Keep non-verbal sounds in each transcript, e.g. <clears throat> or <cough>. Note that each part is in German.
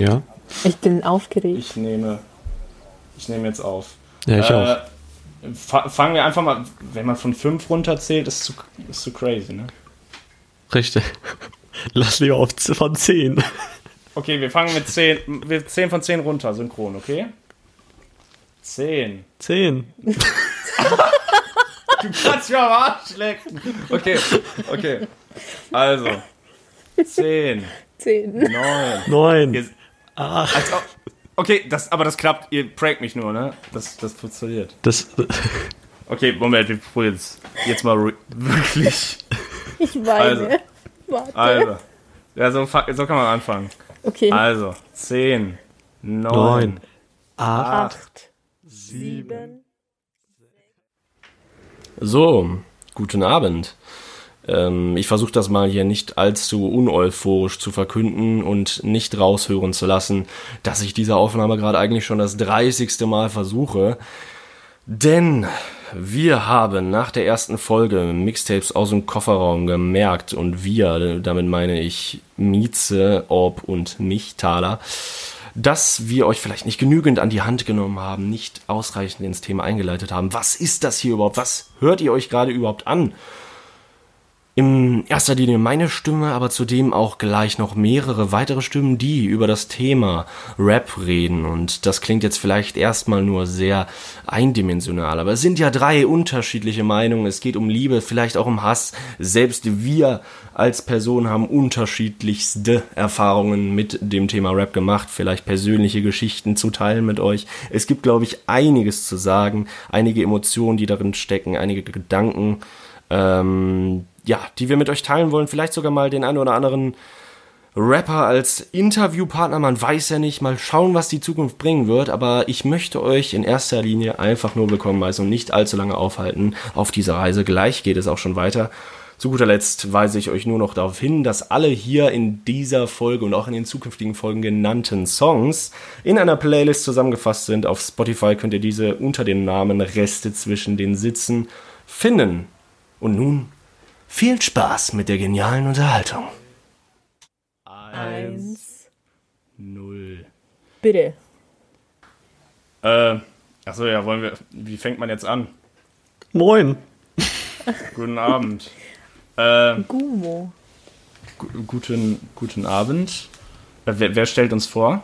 Ja. Ich bin aufgeregt. Ich nehme, ich nehme jetzt auf. Ja, ich auch. Äh, fa- fangen wir einfach mal, wenn man von 5 runterzählt, ist zu, ist zu crazy, ne? Richtig. <laughs> Lass lieber auf von 10. Okay, wir fangen mit 10, wir 10 von 10 runter, synchron, okay? 10. 10. <laughs> Du kannst mir am Arsch lecken. Okay, okay. Also, 10, <laughs> Zehn. 9. 9. Ihr- Als ob, okay, das, aber das klappt, ihr prankt mich nur, ne? Das, das funktioniert. Das, Okay, Moment, wir probieren es. Jetzt mal wirklich. Ich weine. Also. Warte. Also. Ja, so, so kann man anfangen. Okay. Also, 10, 9, 9. 8. Acht. Sieben. So, guten Abend. Ähm, ich versuche das mal hier nicht allzu uneuphorisch zu verkünden und nicht raushören zu lassen, dass ich diese Aufnahme gerade eigentlich schon das 30. Mal versuche. Denn wir haben nach der ersten Folge Mixtapes aus dem Kofferraum gemerkt und wir, damit meine ich Mieze, Orb und mich, Thaler, dass wir euch vielleicht nicht genügend an die Hand genommen haben, nicht ausreichend ins Thema eingeleitet haben. Was ist das hier überhaupt? Was hört ihr euch gerade überhaupt an? In erster Linie meine Stimme, aber zudem auch gleich noch mehrere weitere Stimmen, die über das Thema Rap reden. Und das klingt jetzt vielleicht erstmal nur sehr eindimensional, aber es sind ja drei unterschiedliche Meinungen. Es geht um Liebe, vielleicht auch um Hass. Selbst wir als Person haben unterschiedlichste Erfahrungen mit dem Thema Rap gemacht, vielleicht persönliche Geschichten zu teilen mit euch. Es gibt, glaube ich, einiges zu sagen, einige Emotionen, die darin stecken, einige Gedanken, ähm, ja, die wir mit euch teilen wollen. Vielleicht sogar mal den einen oder anderen Rapper als Interviewpartner. Man weiß ja nicht. Mal schauen, was die Zukunft bringen wird. Aber ich möchte euch in erster Linie einfach nur willkommen heißen und nicht allzu lange aufhalten auf dieser Reise. Gleich geht es auch schon weiter. Zu guter Letzt weise ich euch nur noch darauf hin, dass alle hier in dieser Folge und auch in den zukünftigen Folgen genannten Songs in einer Playlist zusammengefasst sind. Auf Spotify könnt ihr diese unter dem Namen Reste zwischen den Sitzen finden. Und nun viel Spaß mit der genialen Unterhaltung. Eins. 0. Bitte. Äh, achso, ja, wollen wir, wie fängt man jetzt an? Moin. Guten Abend. <laughs> Äh, Gumo. gu- guten, guten Abend. Äh, wer, wer stellt uns vor?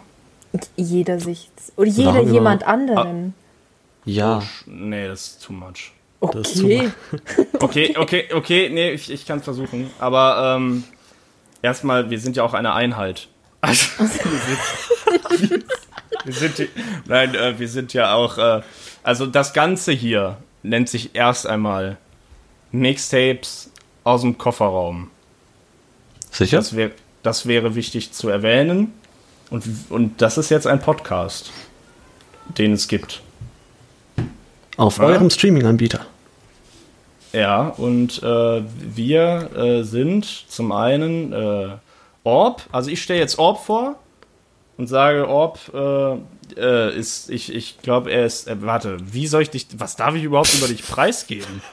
Jeder sich. Oder jeder jemand Ah. anderen. Ja. Nee, das ist too much. <laughs> Okay. Okay, okay, okay, nee, ich, ich kann es versuchen. Aber ähm, erstmal, wir sind ja auch eine Einheit. <laughs> Also, wir sind, wir sind nein, äh, wir sind ja auch, äh, also das Ganze hier nennt sich erst einmal Mixtapes aus dem Kofferraum. Sicher? Das, wär, das wäre wichtig zu erwähnen. Und, und das ist jetzt ein Podcast, den es gibt. Auf Ja. eurem Streaming-Anbieter. Ja, und äh, wir äh, sind zum einen äh, Orb, also ich stelle jetzt Orb vor und sage, Orb äh, äh, ist, ich, ich glaube, er ist, äh, warte, wie soll ich dich, was darf ich überhaupt über dich preisgeben? <laughs>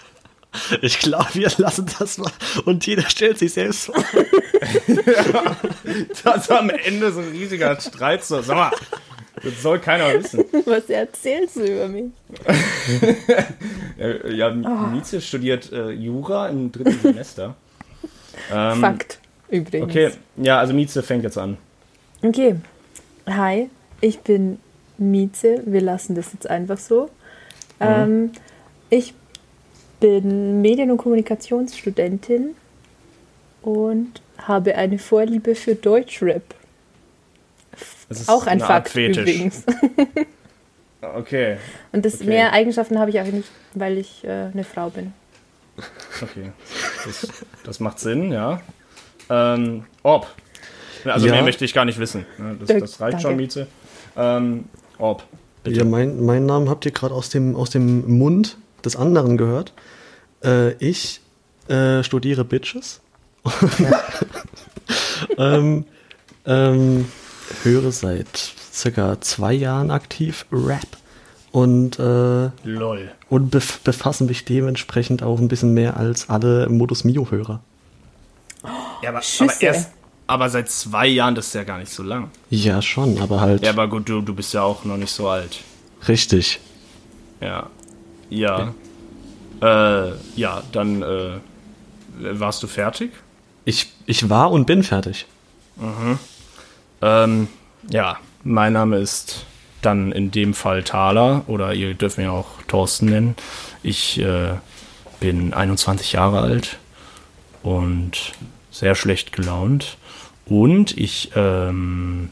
Ich glaube, wir lassen das mal. Und jeder stellt sich selbst vor. <laughs> Das ist am Ende so ein riesiger Streit, so, sag mal, das soll keiner wissen. <laughs> Was erzählst du über mich? <laughs> Ja, Mieze studiert äh, Jura im dritten <laughs> Semester. Ähm, Fakt. Übrigens. Okay, ja, also Mieze fängt jetzt an. Okay. Hi, ich bin Mieze. Wir lassen das jetzt einfach so. Ähm, ich bin Medien- und Kommunikationsstudentin und habe eine Vorliebe für Deutschrap. Das ist Auch ein Fakt übrigens. <laughs> Okay, Und das Okay. mehr Eigenschaften habe ich auch nicht, weil ich äh, eine Frau bin. okay. Das, das macht Sinn, ja. Ähm, Orb. Also Ja. mehr möchte ich gar nicht wissen. ne? Das, das reicht danke. schon, Mieze. Ähm, Orb. Ja, mein, meinen Namen habt ihr gerade aus dem, aus dem Mund des anderen gehört. Äh, ich äh, studiere Bitches. <laughs> ähm, ähm, höre seit circa zwei Jahren aktiv Rap und, äh, Lol. und bef befassen mich dementsprechend auch ein bisschen mehr als alle Modus Mio-Hörer. Ja, aber, aber erst, aber seit zwei Jahren, das ist ja gar nicht so lang. Ja, schon, aber halt. Ja, aber gut, du, du bist ja auch noch nicht so alt. Richtig. Ja. Ja. Äh, ja, dann äh, warst du fertig? Ich, ich war und bin fertig. Ähm, ja, mein Name ist dann in dem Fall Thaler oder ihr dürft mich auch Thorsten nennen. Ich äh, bin 21 Jahre alt und sehr schlecht gelaunt. Und ich, ähm,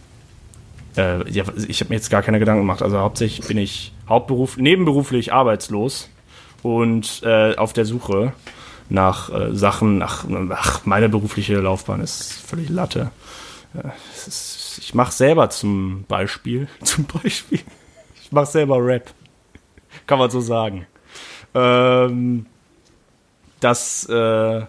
äh, ja, ich habe mir jetzt gar keine Gedanken gemacht. Also hauptsächlich bin ich hauptberuf, nebenberuflich arbeitslos und äh, auf der Suche nach äh, Sachen, nach, ach, meine berufliche Laufbahn ist völlig Latte. Äh, ich mache selber zum Beispiel, <laughs> zum Beispiel, ich mache selber Rap. Kann man so sagen. Ähm, das äh,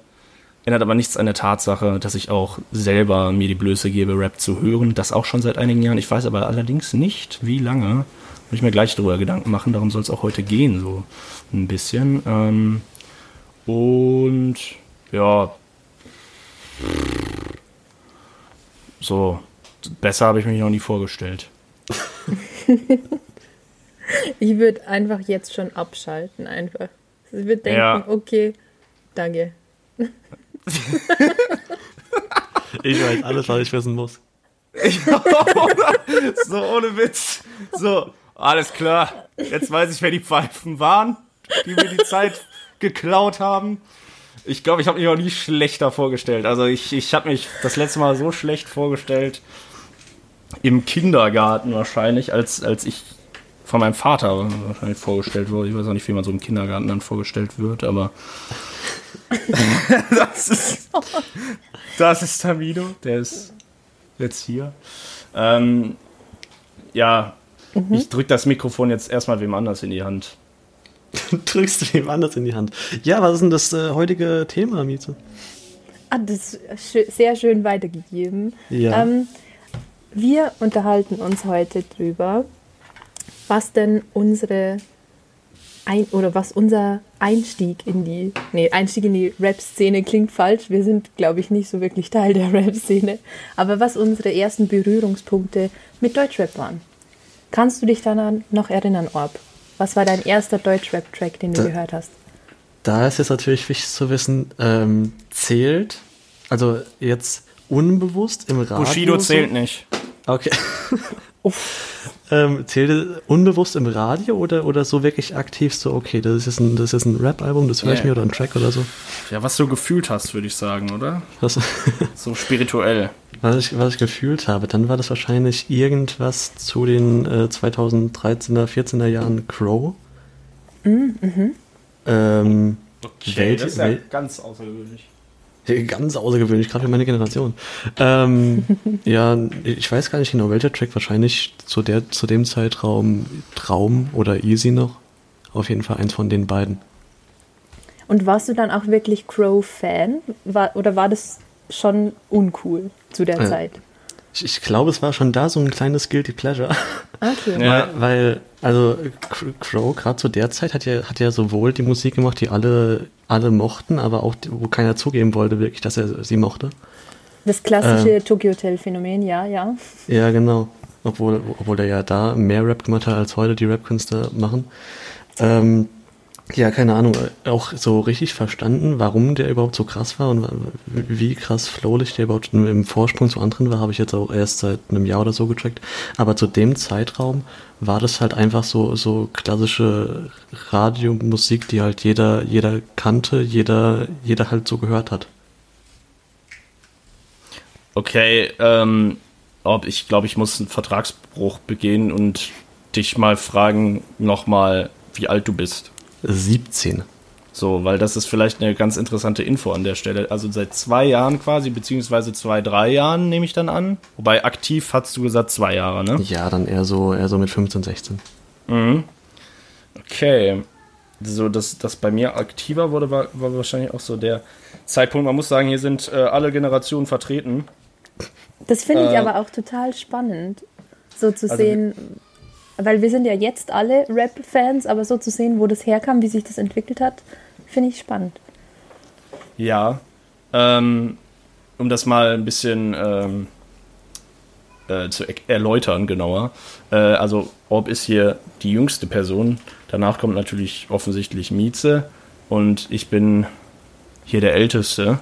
ändert aber nichts an der Tatsache, dass ich auch selber mir die Blöße gebe, Rap zu hören. Das auch schon seit einigen Jahren. Ich weiß aber allerdings nicht, wie lange. Muss ich mir gleich darüber Gedanken machen. Darum soll es auch heute gehen, so ein bisschen. Ähm, und ja. So. Besser habe ich mich noch nie vorgestellt. <laughs> Ich würde einfach jetzt schon abschalten, einfach. Ich würde denken, Ja. okay, danke. Ich weiß alles, was ich wissen muss. <laughs> so ohne Witz. So, alles klar. Jetzt weiß ich, wer die Pfeifen waren, die mir die Zeit geklaut haben. Ich glaube, ich habe mich noch nie schlechter vorgestellt. Also ich, ich habe mich das letzte Mal so schlecht vorgestellt im Kindergarten wahrscheinlich, als, als ich von meinem Vater wahrscheinlich vorgestellt wurde. Ich weiß auch nicht, wie man so im Kindergarten dann vorgestellt wird, aber <laughs> das ist das ist Tamino, der ist jetzt hier. Ähm, ja, ich drück das Mikrofon jetzt erstmal wem anders in die Hand. <laughs> Drückst du wem anders in die Hand. Ja, was ist denn das äh, heutige Thema, Mieze? Ah, das ist schö- sehr schön weitergegeben. Ja. Ähm, wir unterhalten uns heute drüber, was denn unsere ein oder was unser Einstieg in die nee Einstieg in die Rap-Szene klingt falsch. Wir sind glaube ich nicht so wirklich Teil der <laughs> Rap-Szene, aber was unsere ersten Berührungspunkte mit Deutschrap waren. Kannst du dich daran noch erinnern, Orb? Was war dein erster Deutschrap-Track, den du Da- gehört hast? Da ist jetzt natürlich wichtig zu wissen, ähm, zählt, also jetzt unbewusst im Radio. Bushido so- zählt nicht. Okay. <laughs> ähm, zählt es unbewusst im Radio oder, oder so wirklich aktiv so, okay, das ist jetzt ein, das ist jetzt ein Rap-Album, das höre ich Ja. mir oder ein Track oder so? Ja, was du gefühlt hast, würde ich sagen, oder? Was, <laughs> So spirituell. was, ich, was ich gefühlt habe, dann war das wahrscheinlich irgendwas zu den äh, 2013er, 14er Jahren Crow. Ähm, Welt- das ist ja Welt- ganz außergewöhnlich. <laughs> Ganz außergewöhnlich, gerade für meine Generation. Ähm, <laughs> ja, ich weiß gar nicht genau, welcher Track wahrscheinlich zu, der, zu dem Zeitraum Traum oder Easy noch. Auf jeden Fall eins von den beiden. Und warst du dann auch wirklich Crow-Fan? War, oder war das schon uncool zu der Ja. Zeit? Ich, ich glaube, es war schon da so ein kleines Guilty Pleasure. Okay. Ja. Weil, weil, also Cr- Crow gerade zu der Zeit hat ja, hat ja sowohl die Musik gemacht, die alle, alle mochten, aber auch, die- wo keiner zugeben wollte wirklich, dass er sie mochte. Das klassische Tokyo Hotel-Phänomen, ja, ja. Ja, genau. Obwohl, obwohl er ja da mehr Rap gemacht hat, als heute die Rap-Künstler machen. Ähm, ja, keine Ahnung, auch so richtig verstanden, warum der überhaupt so krass war und wie krass flowlich der überhaupt im Vorsprung zu anderen war, habe ich jetzt auch erst seit einem Jahr oder so gecheckt. Aber zu dem Zeitraum war das halt einfach so, so klassische Radiomusik, die halt jeder, jeder kannte, jeder, jeder halt so gehört hat. Okay, ähm, ich glaube, ich muss einen Vertragsbruch begehen und dich mal fragen, nochmal, wie alt du bist. 17. So, weil das ist vielleicht eine ganz interessante Info an der Stelle. Also seit zwei Jahren quasi, beziehungsweise zwei, drei Jahren nehme ich dann an. Wobei aktiv hast du gesagt zwei Jahre, ne? Ja, dann eher so, eher so mit 15, 16. Mhm. Okay. So, dass das bei mir aktiver wurde, war, war wahrscheinlich auch so der Zeitpunkt. Man muss sagen, hier sind äh, alle Generationen vertreten. Das finde ich Äh, aber auch total spannend, so zu Also sehen, weil wir sind ja jetzt alle Rap-Fans, aber so zu sehen, wo das herkam, wie sich das entwickelt hat, finde ich spannend. Ja. Ähm, um das mal ein bisschen ähm, äh, zu er erläutern genauer. Äh, also Orb ist hier die jüngste Person. Danach kommt natürlich offensichtlich Mieze und ich bin hier der Älteste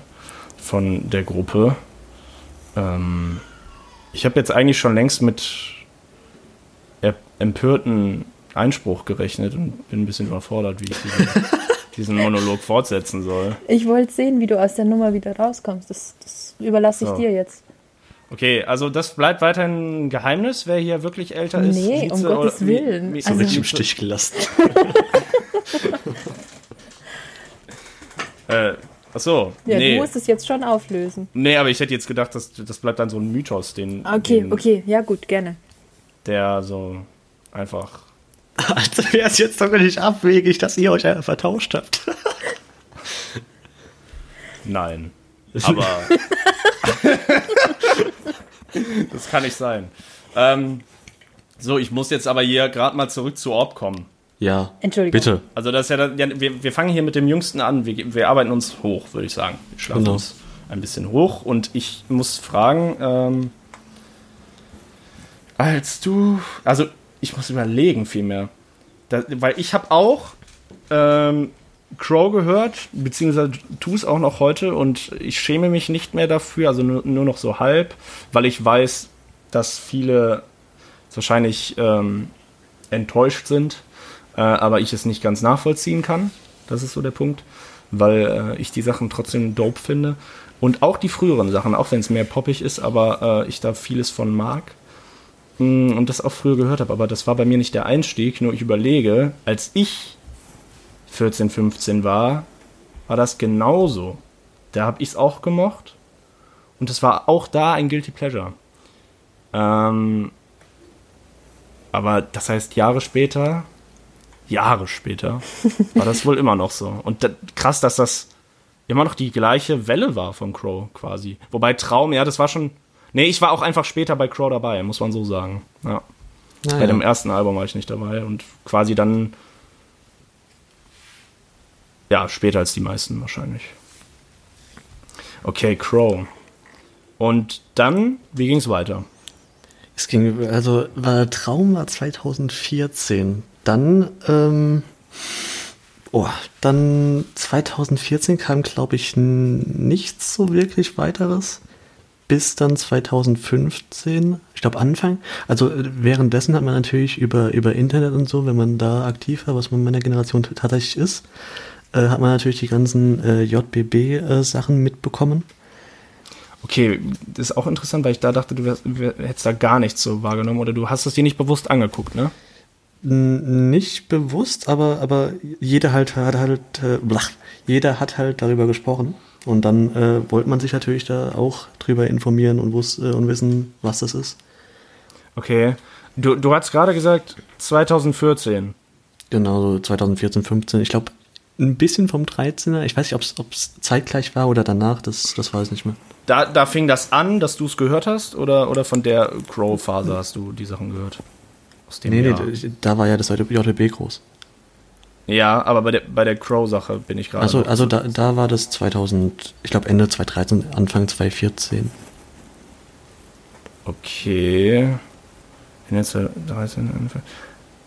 von der Gruppe. Ähm, ich habe jetzt eigentlich schon längst mit empörten Einspruch gerechnet und bin ein bisschen überfordert, wie ich diesen, <laughs> diesen Monolog fortsetzen soll. Ich wollte sehen, wie du aus der Nummer wieder rauskommst. Das, das überlasse ich so. dir jetzt. Okay, also das bleibt weiterhin ein Geheimnis, wer hier wirklich älter ist. Nee, um Gottes oder, Willen. So also, richtig im Stich gelassen. <laughs> äh, ach so. Ja, nee. du musst es jetzt schon auflösen. Nee, aber ich hätte jetzt gedacht, das, das bleibt dann so ein Mythos, den. Okay, den, okay, ja gut, gerne. Der so einfach. <laughs> Also wäre es jetzt doch nicht abwegig, dass ihr euch vertauscht habt. <laughs> Nein. Aber. <laughs> das kann nicht sein. Ähm, so, ich muss jetzt aber hier gerade mal zurück zu Orb kommen. Ja. Entschuldigung. Bitte. Also das ist ja, ja wir, wir fangen hier mit dem Jüngsten an. Wir, wir arbeiten uns hoch, würde ich sagen. Wir schlafen genau. uns ein bisschen hoch und ich muss fragen, ähm, als du, also ich muss überlegen vielmehr, da, weil ich habe auch ähm, Crow gehört, beziehungsweise tu es auch noch heute und ich schäme mich nicht mehr dafür, also nur, nur noch so halb, weil ich weiß, dass viele wahrscheinlich ähm, enttäuscht sind, äh, aber ich es nicht ganz nachvollziehen kann. Das ist so der Punkt, weil äh, ich die Sachen trotzdem dope finde. Und auch die früheren Sachen, auch wenn es mehr poppig ist, aber äh, ich da vieles von mag mm, und das auch früher gehört habe. Aber das war bei mir nicht der Einstieg, nur ich überlege, als ich 14, 15 war, war das genauso. Da habe ich es auch gemocht. Und es war auch da ein Guilty Pleasure. Ähm, aber das heißt, Jahre später, Jahre später, war das wohl immer noch so. Und da, krass, dass das immer noch die gleiche Welle war von Crow quasi. Wobei Traum, ja, das war schon. Nee, ich war auch einfach später bei Crow dabei, muss man so sagen. Ja. Naja. Bei dem ersten Album war ich nicht dabei und quasi dann ja, später als die meisten wahrscheinlich. Okay, Crow. Und dann, wie ging es weiter? Es ging, also war Traum war 2014. Dann, ähm, oh, dann 2014 kam, glaube ich, nichts so wirklich weiteres. Bis dann 2015, ich glaube Anfang. Also äh, währenddessen hat man natürlich über, über Internet und so, wenn man da aktiv war, was man in meiner Generation tatsächlich ist, äh, hat man natürlich die ganzen äh, JBB-Sachen äh, mitbekommen. Okay, das ist auch interessant, weil ich da dachte, du wärst, hättest da gar nichts so wahrgenommen oder du hast es dir nicht bewusst angeguckt, ne? Nicht bewusst, aber, aber jeder halt hat halt, äh, blach, jeder hat halt darüber gesprochen. Und dann äh, wollte man sich natürlich da auch drüber informieren und, wus äh, und wissen, was das ist. Okay. Du, du hast gerade gesagt 2014. Genau, so 2014, 15. Ich glaube, ein bisschen vom 13er. Ich weiß nicht, ob es zeitgleich war oder danach, das, das weiß ich nicht mehr. Da, da fing das an, dass du es gehört hast oder, oder von der Crow-Phase hast du die Sachen gehört? Aus dem nee, Jahr? nee, da war ja das JB groß. Ja, aber bei der, bei der Crow-Sache bin ich gerade. Also, also da, da war das 2000, ich glaube Ende 2013, Anfang 2014. Okay. Ende 2013, Anfang.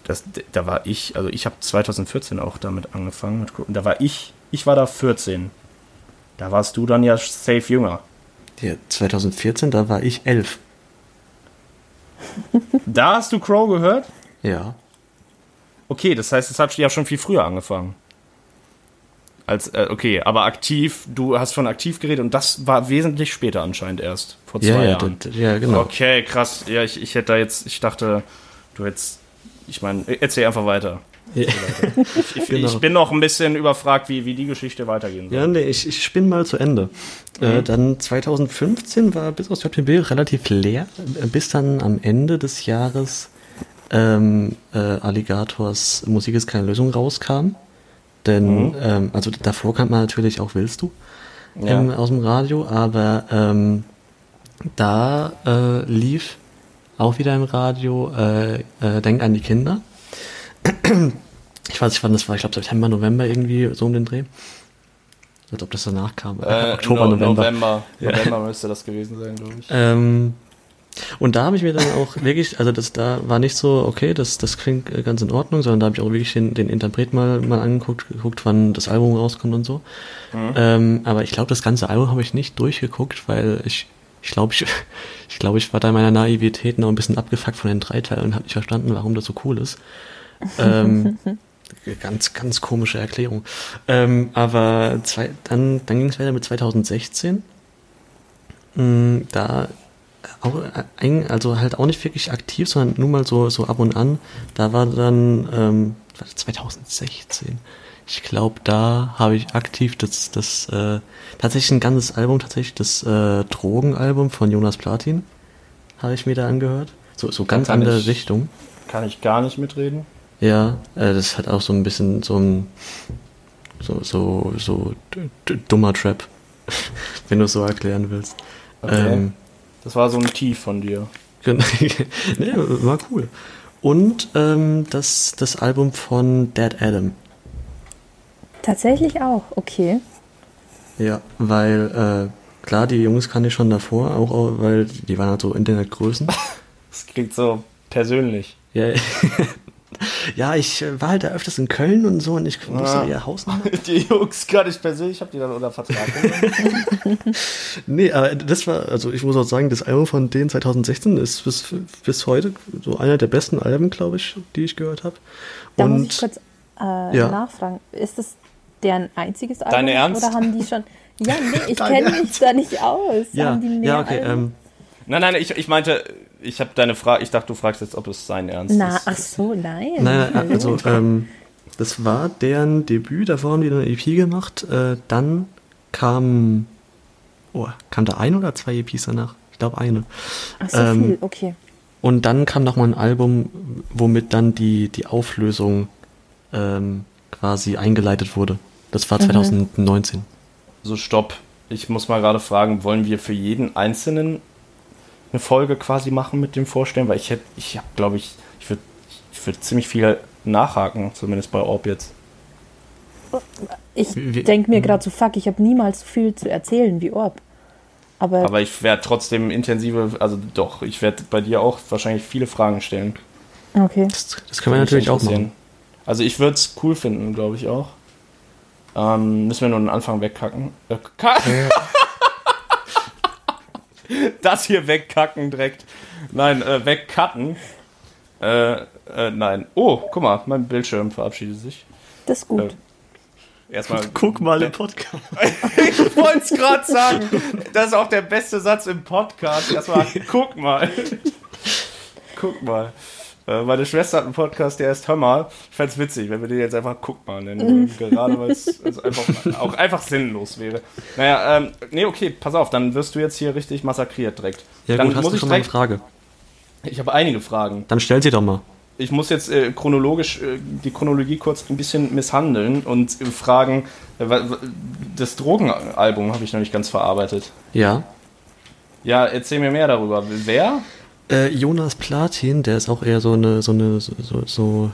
Das, da war ich, also ich habe 2014 auch damit angefangen. Da war ich, ich war da 14. Da warst du dann ja safe jünger. Ja, 2014, da war ich 11. da hast du Crow gehört? Ja. Okay, das heißt, es hat ja schon viel früher angefangen. Als, äh, okay, aber aktiv, du hast von aktiv geredet und das war wesentlich später anscheinend erst, vor zwei ja, Jahren. Ja, ja, genau. Okay, krass. Ja, ich, ich hätte da jetzt, ich dachte, du hättest ich meine, erzähl einfach weiter. Ja. <laughs> Ich, ich, genau. ich, bin noch ein bisschen überfragt, wie, wie die Geschichte weitergehen soll. Ja, nee, ich, ich spinne mal zu Ende. Äh, mhm. Äh, dann 2015 war bis aus JPB relativ leer, bis dann am Ende des Jahres ähm, äh, Alligators Musik ist keine Lösung rauskam. Denn, mhm. ähm, also davor kannte man natürlich auch Willst du ja. ähm, aus dem Radio, aber ähm, da äh, lief auch wieder im Radio, äh, äh, Denk an die Kinder. Ich weiß nicht, wann das war, ich glaube September, November irgendwie, so um den Dreh. Als ob das danach kam. Äh, Oktober, no, November. November. November müsste das gewesen sein, glaube ich. Ähm, und da habe ich mir dann auch wirklich, also das da war nicht so, okay, das, das klingt äh, ganz in Ordnung, sondern da habe ich auch wirklich den, den Interpret mal, mal angeguckt, geguckt, wann das Album rauskommt und so. Ähm, aber ich glaube, das ganze Album habe ich nicht durchgeguckt, weil ich, ich glaube, ich, <laughs> ich glaube, ich war da in meiner Naivität noch ein bisschen abgefuckt von den drei Teilen und habe nicht verstanden, warum das so cool ist. Ähm, <laughs> ganz, ganz komische Erklärung. Ähm, aber zwei, dann, dann ging es weiter mit 2016. Mm, Da also halt auch nicht wirklich aktiv, sondern nur mal so, so ab und an. Da war dann ähm, was, 2016. Ich glaube, da habe ich aktiv das, das äh, tatsächlich ein ganzes Album, tatsächlich das äh, Drogenalbum von Jonas Platin, habe ich mir da angehört. So, so ganz andere ich- Richtung. Kann ich gar nicht mitreden. Ja, äh, das hat auch so ein bisschen so ein so so so dummer Trap, <laughs> wenn du es so erklären willst. Okay. Ähm, Das war so ein Tief von dir. Genau. <laughs> nee, war cool. Und ähm, das, das Album von Dead Adam. Tatsächlich auch, okay. Ja, weil, äh, klar, die Jungs kannte ich schon davor, auch, auch weil die waren halt so Internetgrößen. <laughs> Das klingt so persönlich. ja, ja, ich äh, war halt da öfters in Köln und so und ich wusste Ah. ihr Hausnummer. <laughs> Die Jungs kann ich persönlich, hab die dann unter Vertrag genommen. <laughs> Nee, aber das war, also ich muss auch sagen, das Album von denen 2016 ist bis, bis heute so einer der besten Alben, glaube ich, die ich gehört habe. Da Und muss ich kurz äh, Ja. nachfragen. Ist das deren einziges Album? Dein Ernst? Oder haben die schon. Ja, nee, <laughs> ich kenne mich da nicht aus. ja, haben die mehr ja, okay, ähm, nein, nein, ich, ich meinte, ich habe deine Frage, ich dachte, du fragst jetzt, ob es sein Ernst Na, ist. ach so, nein. Nein, nein, <laughs> also ähm, das war deren Debüt, davor haben die eine EP gemacht, äh, dann kam, oh, kam da ein oder zwei EPs danach? Ich glaube eine. ach so ähm, viel, okay. Und dann kam nochmal ein Album, womit dann die, die Auflösung ähm, quasi eingeleitet wurde. Das war 2019. So, stopp. Ich muss mal gerade fragen, wollen wir für jeden Einzelnen eine Folge quasi machen mit dem Vorstellen? Weil ich hätte, ich habe, glaube ich, ich würde ich würd ziemlich viel nachhaken, zumindest bei Orb jetzt. Ich denke mir gerade so, fuck, ich habe niemals so viel zu erzählen wie Orb. Aber, Aber ich werde trotzdem intensive, also doch, ich werde bei dir auch wahrscheinlich viele Fragen stellen. okay. Das, das können wir natürlich auch machen. Also ich würde es cool finden, glaube ich auch. Ähm, müssen wir nur den Anfang wegkacken. Äh, ka <laughs> <laughs> das hier wegkacken direkt. Nein, äh, wegcutten. Äh, äh, nein. Oh, guck mal, mein Bildschirm verabschiedet sich. Das ist gut. Erstmal. <laughs> Guck mal im Podcast. <laughs> ich wollte es gerade sagen. Das ist auch der beste Satz im Podcast. Erstmal, guck mal. guck mal. Äh, Meine Schwester hat einen Podcast, der heißt Hör mal. Ich fände es witzig, wenn wir den jetzt einfach Guck mal nennen würden. Gerade weil es einfach, <laughs> auch einfach sinnlos wäre. Naja, ähm, nee, okay, pass auf, dann wirst du jetzt hier richtig massakriert direkt. Ja dann gut, hast du ich schon mal eine. Frage? Ich habe einige Fragen. Dann stell sie doch mal. Ich muss jetzt äh, chronologisch äh, die Chronologie kurz ein bisschen misshandeln und äh, fragen, äh, das Drogenalbum habe ich noch nicht ganz verarbeitet. Ja. Ja, erzähl mir mehr darüber. Wer? Äh, Jonas Platin, der ist auch eher so eine, so eine, so, so,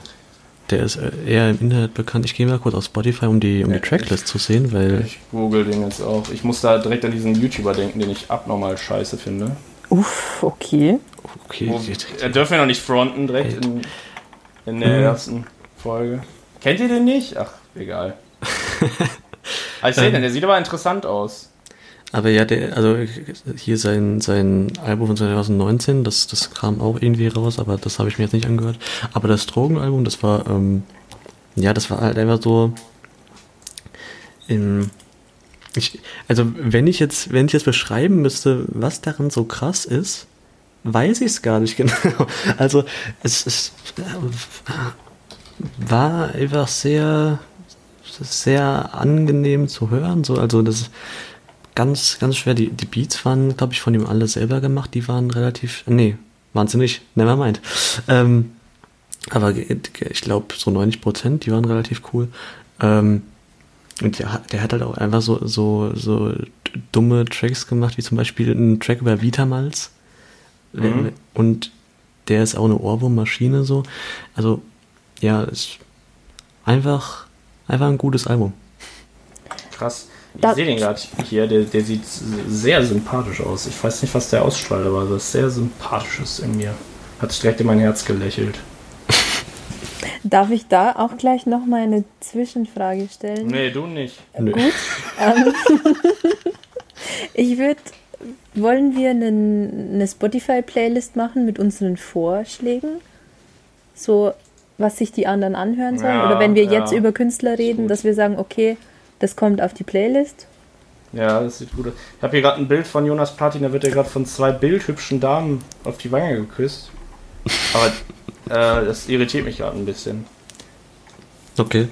der ist äh, eher im Internet bekannt. Ich gehe mal kurz auf Spotify, um die, um die Tracklist zu sehen, weil Ich google den jetzt auch. Ich muss da direkt an diesen YouTuber denken, den ich abnormal scheiße finde. Uff, okay. okay, Wo, er dürfen wir noch nicht fronten direkt in, in der ersten Folge. Kennt ihr den nicht? Ach, egal. <laughs> Ah, ich sehe den, der sieht aber interessant aus. Aber ja, der, also hier sein, sein Album von 2019, das, das kam auch irgendwie raus, aber das habe ich mir jetzt nicht angehört. Aber das Drogenalbum, das war, ähm, ja, das war halt einfach so, im, ich, also wenn ich jetzt, wenn ich jetzt beschreiben müsste, was daran so krass ist, weiß ich es gar nicht <laughs> genau. Also es, es war einfach sehr, sehr angenehm zu hören. So, also das ganz, ganz schwer. Die, die Beats waren, glaube ich, von ihm alle selber gemacht. Die waren relativ, nee, waren sie nicht. Never mind. Ähm, aber ich glaube, so 90 Prozent, die waren relativ cool. Ähm, und der, hat- der hat halt auch einfach so, so, so dumme Tracks gemacht, wie zum Beispiel einen Track über Vitamals. Mhm. Und der ist auch eine Ohrwurmmaschine so. Also, ja, ist einfach, einfach ein gutes Album. Krass. Ich sehe den gerade hier, der, der sieht sehr sympathisch aus. Ich weiß nicht, was der ausstrahlt, aber das ist sehr sympathisches in mir. Hat direkt in mein Herz gelächelt. <laughs> Darf ich da auch gleich noch mal eine Zwischenfrage stellen? Nee, du nicht. Gut. Ähm, <laughs> ich würde, wollen wir einen, eine Spotify-Playlist machen mit unseren Vorschlägen? So, was sich die anderen anhören sollen? Ja, Oder wenn wir ja. jetzt über Künstler reden, dass wir sagen, okay, das kommt auf die Playlist. Ja, das sieht gut aus. Ich habe hier gerade ein Bild von Jonas Platin, da wird er gerade von zwei bildhübschen Damen auf die Wange geküsst. Aber äh, das irritiert mich gerade ein bisschen. Okay.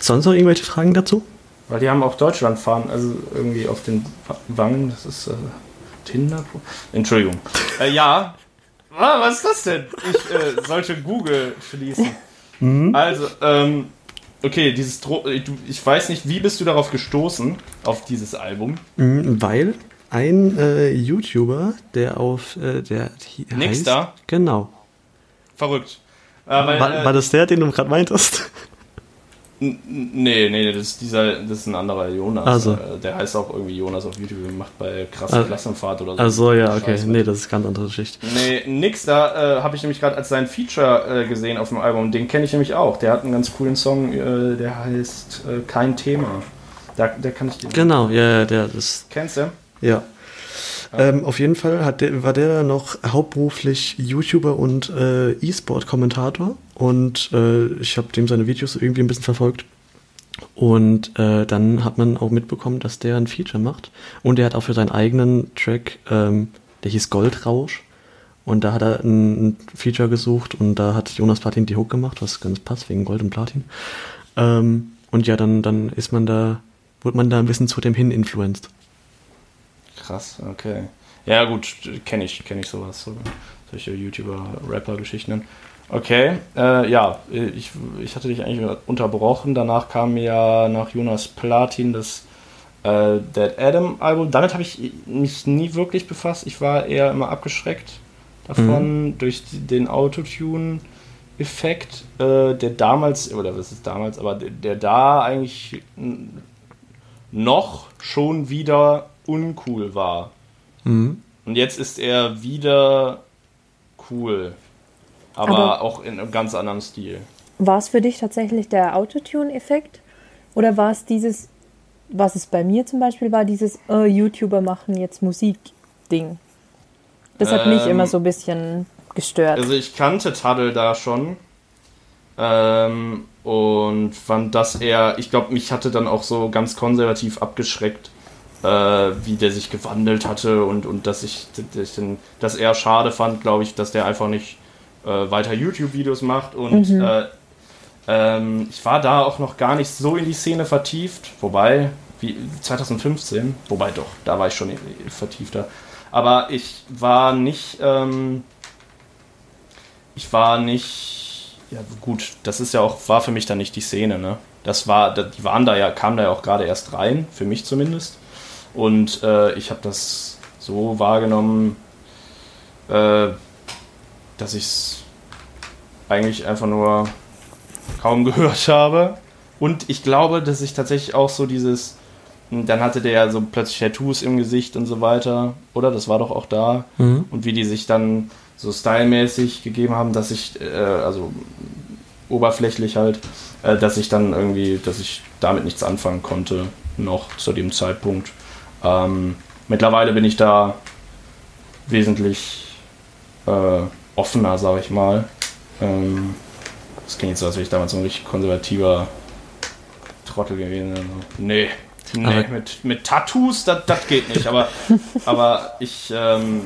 Sonst noch irgendwelche Fragen dazu? Weil die haben auch Deutschland fahren, also irgendwie auf den Wa- Wangen, das ist äh, Tinder. Entschuldigung. Äh, ja. Ah, was ist das denn? Ich äh, sollte Google schließen. <laughs> Also, ähm, okay, dieses Dro äh, ich weiß nicht, wie bist du darauf gestoßen, auf dieses Album? Mhm, Weil ein äh, YouTuber, der auf äh, der Nixter? Genau. Verrückt. Äh, weil, War, äh, war das der, den du gerade meintest? <laughs> Nee, nee, das ist dieser, das ist ein anderer Jonas. Also. Äh, Der heißt auch irgendwie Jonas auf YouTube, macht bei krasse Also- Klassenfahrt oder so. Also ja, okay. Scheiße. Nee, das ist ganz andere Geschichte. Nee, nix da äh, habe ich nämlich gerade als sein Feature äh, gesehen auf dem Album. Den kenne ich nämlich auch. Der hat einen ganz coolen Song, äh, der heißt äh, Kein Thema. Da, der kann ich den. Genau, ja, ja, der ist. Kennst du? Ja. Ähm, auf jeden Fall hat der, war der noch hauptberuflich YouTuber und äh, E-Sport-Kommentator und äh, ich habe dem seine Videos irgendwie ein bisschen verfolgt. Und äh, dann hat man auch mitbekommen, dass der ein Feature macht. Und er hat auch für seinen eigenen Track, ähm, der hieß Goldrausch. Und da hat er ein, Feature gesucht und da hat Jonas Platin die Hook gemacht, was ganz passt wegen Gold und Platin. Ähm, und ja, dann, dann ist man da, wurde man da ein bisschen zu dem hin influenced. Krass, okay. Ja, gut, kenne ich, kenne ich sowas. So, solche YouTuber-Rapper-Geschichten. Okay, äh, ja, ich, ich hatte dich eigentlich unterbrochen. Danach kam ja nach Jonas Platin das äh, Dead Adam Album. Damit habe ich mich nie wirklich befasst. Ich war eher immer abgeschreckt davon durch den Autotune-Effekt, äh, der damals, oder was ist damals, aber der, der da eigentlich noch schon wieder uncool war. Mhm. Und jetzt ist er wieder cool. Aber, Aber- auch in einem ganz anderen Stil. War es für dich tatsächlich der Autotune-Effekt? Oder war es dieses, was es bei mir zum Beispiel war, dieses äh, YouTuber machen jetzt Musik-Ding? Das hat mich Ähm, immer so ein bisschen gestört. Also ich kannte Taddle da schon. Ähm, und fand das eher, ich glaube, mich hatte dann auch so ganz konservativ abgeschreckt, äh, wie der sich gewandelt hatte und, und dass ich, dass ich den, das eher schade fand, glaube ich, dass der einfach nicht äh, weiter YouTube-Videos macht und äh, ähm, ich war da auch noch gar nicht so in die Szene vertieft, wobei, wie 2015, wobei doch, da war ich schon vertiefter. Aber ich war nicht, ähm, ich war nicht, ja gut, das ist ja auch, war für mich dann nicht die Szene, ne? Das war, die waren da ja, kamen da ja auch gerade erst rein, für mich zumindest. Und äh, ich habe das so wahrgenommen, äh, dass ich es eigentlich einfach nur kaum <laughs> gehört habe. Und ich glaube, dass ich tatsächlich auch so dieses, dann hatte der ja so plötzlich Tattoos im Gesicht und so weiter, oder? Das war doch auch da. Mhm. Und wie die sich dann so stylmäßig gegeben haben, dass ich, äh, also oberflächlich halt, äh, dass ich dann irgendwie, dass ich damit nichts anfangen konnte, noch zu dem Zeitpunkt. Ähm, mittlerweile bin ich da wesentlich äh, offener, sage ich mal. Ähm, das klingt jetzt so, als wäre ich damals so ein richtig konservativer Trottel gewesen. Also, nee, nee Aber- mit, mit Tattoos, das geht nicht. Aber, <laughs> aber ich, ähm,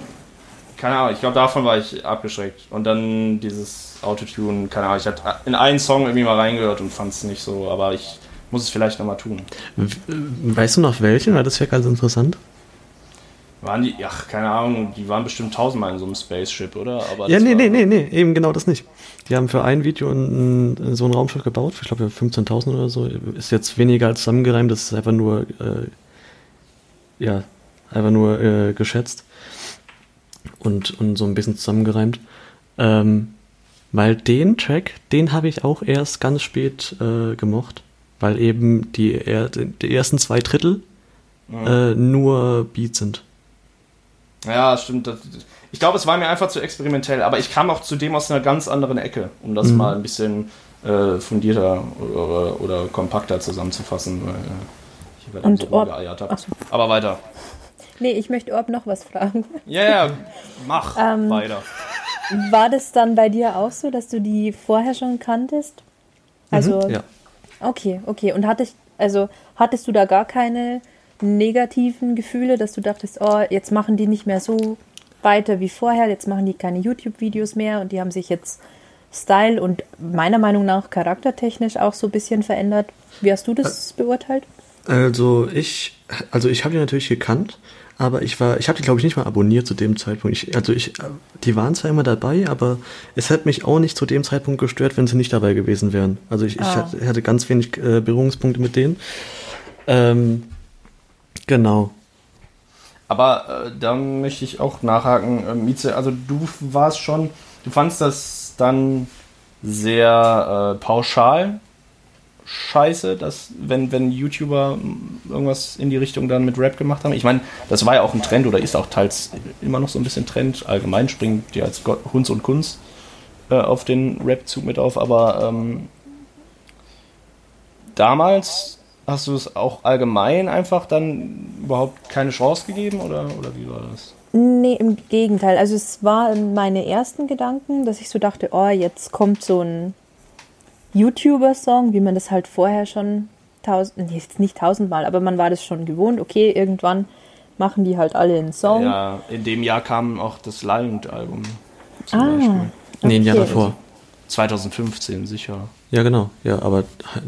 keine Ahnung, ich glaube, davon war ich abgeschreckt. Und dann dieses Autotune, keine Ahnung, ich hatte in einen Song irgendwie mal reingehört und fand es nicht so, aber ich muss es vielleicht nochmal tun. W- Weißt du noch welchen? Weil das wäre ganz interessant. Waren die, ach, keine Ahnung, die waren bestimmt tausendmal in so einem Spaceship, oder? Aber Ja, nee, war- nee, nee, nee, eben genau das nicht. Die haben für ein Video ein, ein, so ein Raumschiff gebaut, ich glaube für 15.000 oder so. Ist jetzt weniger als zusammengereimt, das ist einfach nur, äh, ja, einfach nur äh, geschätzt und, und so ein bisschen zusammengereimt. Ähm, weil den Track, den habe ich auch erst ganz spät äh, gemocht, weil eben die, er, die ersten zwei Drittel äh, nur Beats sind. Ja, stimmt. Ich glaube, es war mir einfach zu experimentell, aber ich kam auch zudem aus einer ganz anderen Ecke, um das Mhm. mal ein bisschen äh, fundierter oder, oder kompakter zusammenzufassen, weil ich hier gerade Und so Orb- rumgeeiert habe. Aber weiter. <laughs> Nee, ich möchte Orb noch was fragen. Ja, ja, mach <laughs> Ähm, weiter. War das dann bei dir auch so, dass du die vorher schon kanntest? Also, Ja. Okay, okay. Und hattest, also, hattest du da gar keine negativen Gefühle, dass du dachtest, oh, jetzt machen die nicht mehr so weiter wie vorher, jetzt machen die keine YouTube-Videos mehr und die haben sich jetzt Style und meiner Meinung nach charaktertechnisch auch so ein bisschen verändert. Wie hast du das beurteilt? Also ich, also ich habe die natürlich gekannt, aber ich war, ich habe die glaube ich nicht mal abonniert zu dem Zeitpunkt. Ich, also ich, die waren zwar immer dabei, aber es hat mich auch nicht zu dem Zeitpunkt gestört, wenn sie nicht dabei gewesen wären. Also ich, ich Ah. hatte, hatte ganz wenig äh, Berührungspunkte mit denen. Ähm, genau. Aber äh, da möchte ich auch nachhaken, äh, Mieze, also du warst schon, du fandst das dann sehr äh, pauschal scheiße, dass wenn, wenn YouTuber irgendwas in die Richtung dann mit Rap gemacht haben. Ich meine, das war ja auch ein Trend oder ist auch teils immer noch so ein bisschen Trend. Allgemein springen die als Gott, Hunds und Kunst äh, auf den Rap-Zug mit auf, aber ähm, damals hast du es auch allgemein einfach dann überhaupt keine Chance gegeben oder, oder wie war das? Nee, im Gegenteil. Also es waren meine ersten Gedanken, dass ich so dachte, oh, jetzt kommt so ein YouTuber-Song, wie man das halt vorher schon tausend, nee, jetzt nicht tausendmal, aber man war das schon gewohnt. Okay, irgendwann machen die halt alle einen Song. Ja, in dem Jahr kam auch das Lion-Album zum ah, Beispiel. Nee, ein Jahr okay. davor. 2015, sicher. Ja, genau. Ja, aber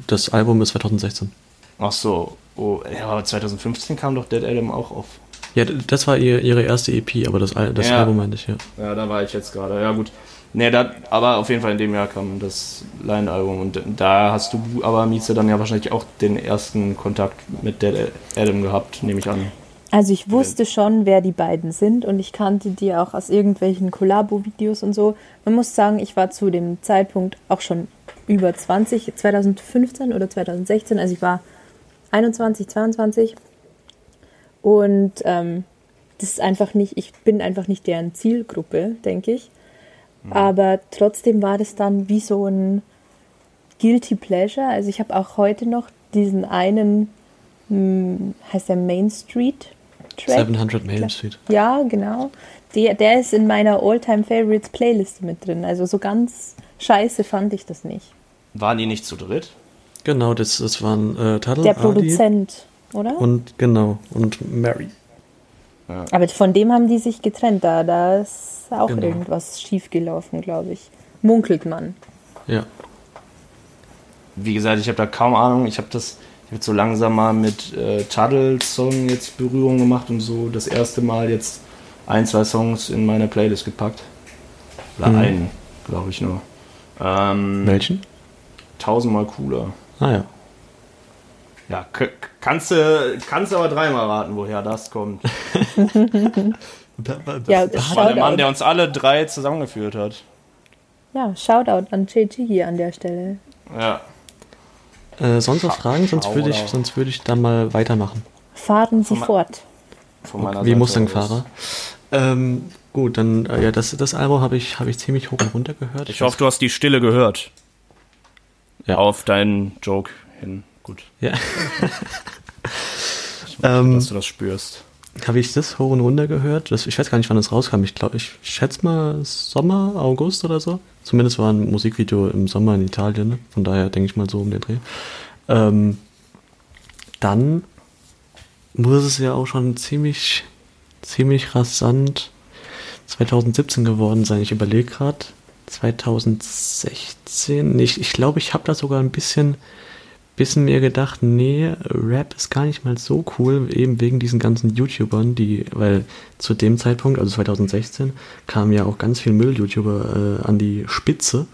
das Album ist 2016. Ach so, oh, ja, aber 2015 kam doch Dead Adam auch auf. Ja, d- das war ihr, ihre erste EP, aber das, Al- das Ja. Album meinte ich, ja. Ja, da war ich jetzt gerade. Ja, gut. Nee, da, aber auf jeden Fall in dem Jahr kam das Lion-Album und da hast du aber, Mieze, dann ja wahrscheinlich auch den ersten Kontakt mit Dead Adam gehabt, nehme ich an. Also ich wusste schon, wer die beiden sind und ich kannte die auch aus irgendwelchen Kollabo-Videos und so. Man muss sagen, ich war zu dem Zeitpunkt auch schon über 20, 2015 oder 2016, also ich war 21, 22 und ähm, das ist einfach nicht, ich bin einfach nicht deren Zielgruppe, denke ich. Aber trotzdem war das dann wie so ein Guilty Pleasure. Also ich habe auch heute noch diesen einen, hm, heißt der Main Street Track? 700 Main Street. Ja, genau. Der, der ist in meiner All-Time Favorites Playlist mit drin. Also so ganz scheiße fand ich das nicht. Waren die nicht zu dritt? Genau, das, das waren äh, Tadl, Der Produzent, oder? und genau, und Mary. Aber von dem haben die sich getrennt. Da, da ist auch Genau. irgendwas schiefgelaufen, glaube ich. Munkelt man. Ja. Wie gesagt, ich habe da kaum Ahnung. Ich habe das ich hab jetzt so langsam mal mit äh, Tuddles Song jetzt Berührung gemacht und so das erste Mal jetzt ein, zwei Songs in meine Playlist gepackt. Oder Mhm. einen, glaube ich nur. Ähm, Welchen? tausendmal cooler. Ah ja. Ja, kannst du kannst aber dreimal raten, woher das kommt. <laughs> Ja, Das war der Mann, der uns alle drei zusammengeführt hat. Ja, Shoutout an JG hier an der Stelle. Ja. Äh, sonst noch Fragen? Sonst würde ich, sonst würde ich dann mal weitermachen. Fahren Sie Von fort. Von meiner Wie Seite Mustang-Fahrer. Ähm, gut, dann, äh, ja, das, das Album habe ich, habe ich ziemlich hoch und runter gehört. Ich hoffe, du hast die Stille gehört. Ja. Auf deinen Joke hin. Gut, Ja. <laughs> ähm, dass du das spürst. Habe ich das hoch und runter gehört? Das, ich weiß gar nicht, wann das rauskam. Ich glaube, ich schätze mal Sommer, August oder so. Zumindest war ein Musikvideo im Sommer in Italien. Ne? Von daher denke ich mal so um den Dreh. Ähm, dann muss es ja auch schon ziemlich, ziemlich rasant 2017 geworden sein. Ich überlege gerade. 2016. Ich, ich glaube, ich habe da sogar ein bisschen, bisschen mir gedacht, nee, Rap ist gar nicht mal so cool, eben wegen diesen ganzen YouTubern, die, weil zu dem Zeitpunkt, also 2016, kamen ja auch ganz viele Müll-YouTuber äh, an die Spitze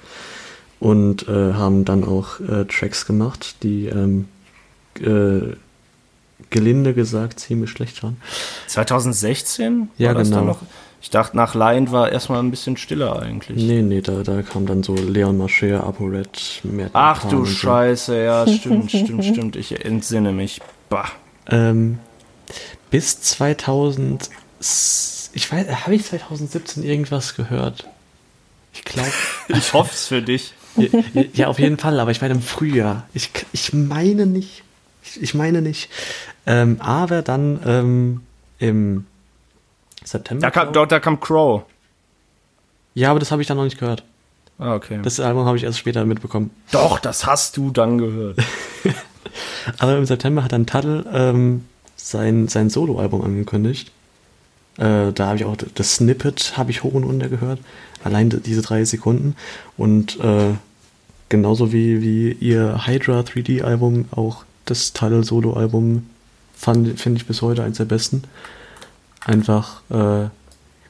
und äh, haben dann auch äh, Tracks gemacht, die ähm, äh, gelinde gesagt ziemlich schlecht waren. 2016? Ja, war genau. Ich dachte, nach Lion war erstmal ein bisschen stiller eigentlich. Nee, nee, da, da kam dann so Leon Mascher, ApoRed, Matt Ach Pan du so. Scheiße, ja, <laughs> stimmt, stimmt, stimmt. Ich entsinne mich. Bah. Ähm, bis 2000, ich weiß, habe ich 2017 irgendwas gehört? Ich glaube. <laughs> Ich hoffe es für dich. Ja, ja, auf jeden Fall, aber ich meine im Frühjahr. Ich, ich meine nicht. Ich, ich meine nicht. Ähm, aber dann ähm, im September. Da kam, dort, da kam Crow. Ja, aber das habe ich dann noch nicht gehört. Ah, okay. Das Album habe ich erst später mitbekommen. Doch, das hast du dann gehört. <laughs> aber im September hat dann Tuttle ähm, sein, sein Soloalbum angekündigt. Äh, da habe ich auch das Snippet habe ich hoch und runter gehört. Allein diese drei Sekunden. Und äh, genauso wie, wie ihr Hydra 3D-Album, auch das Tuttle Solo-Album finde ich bis heute eins der besten. Einfach, äh,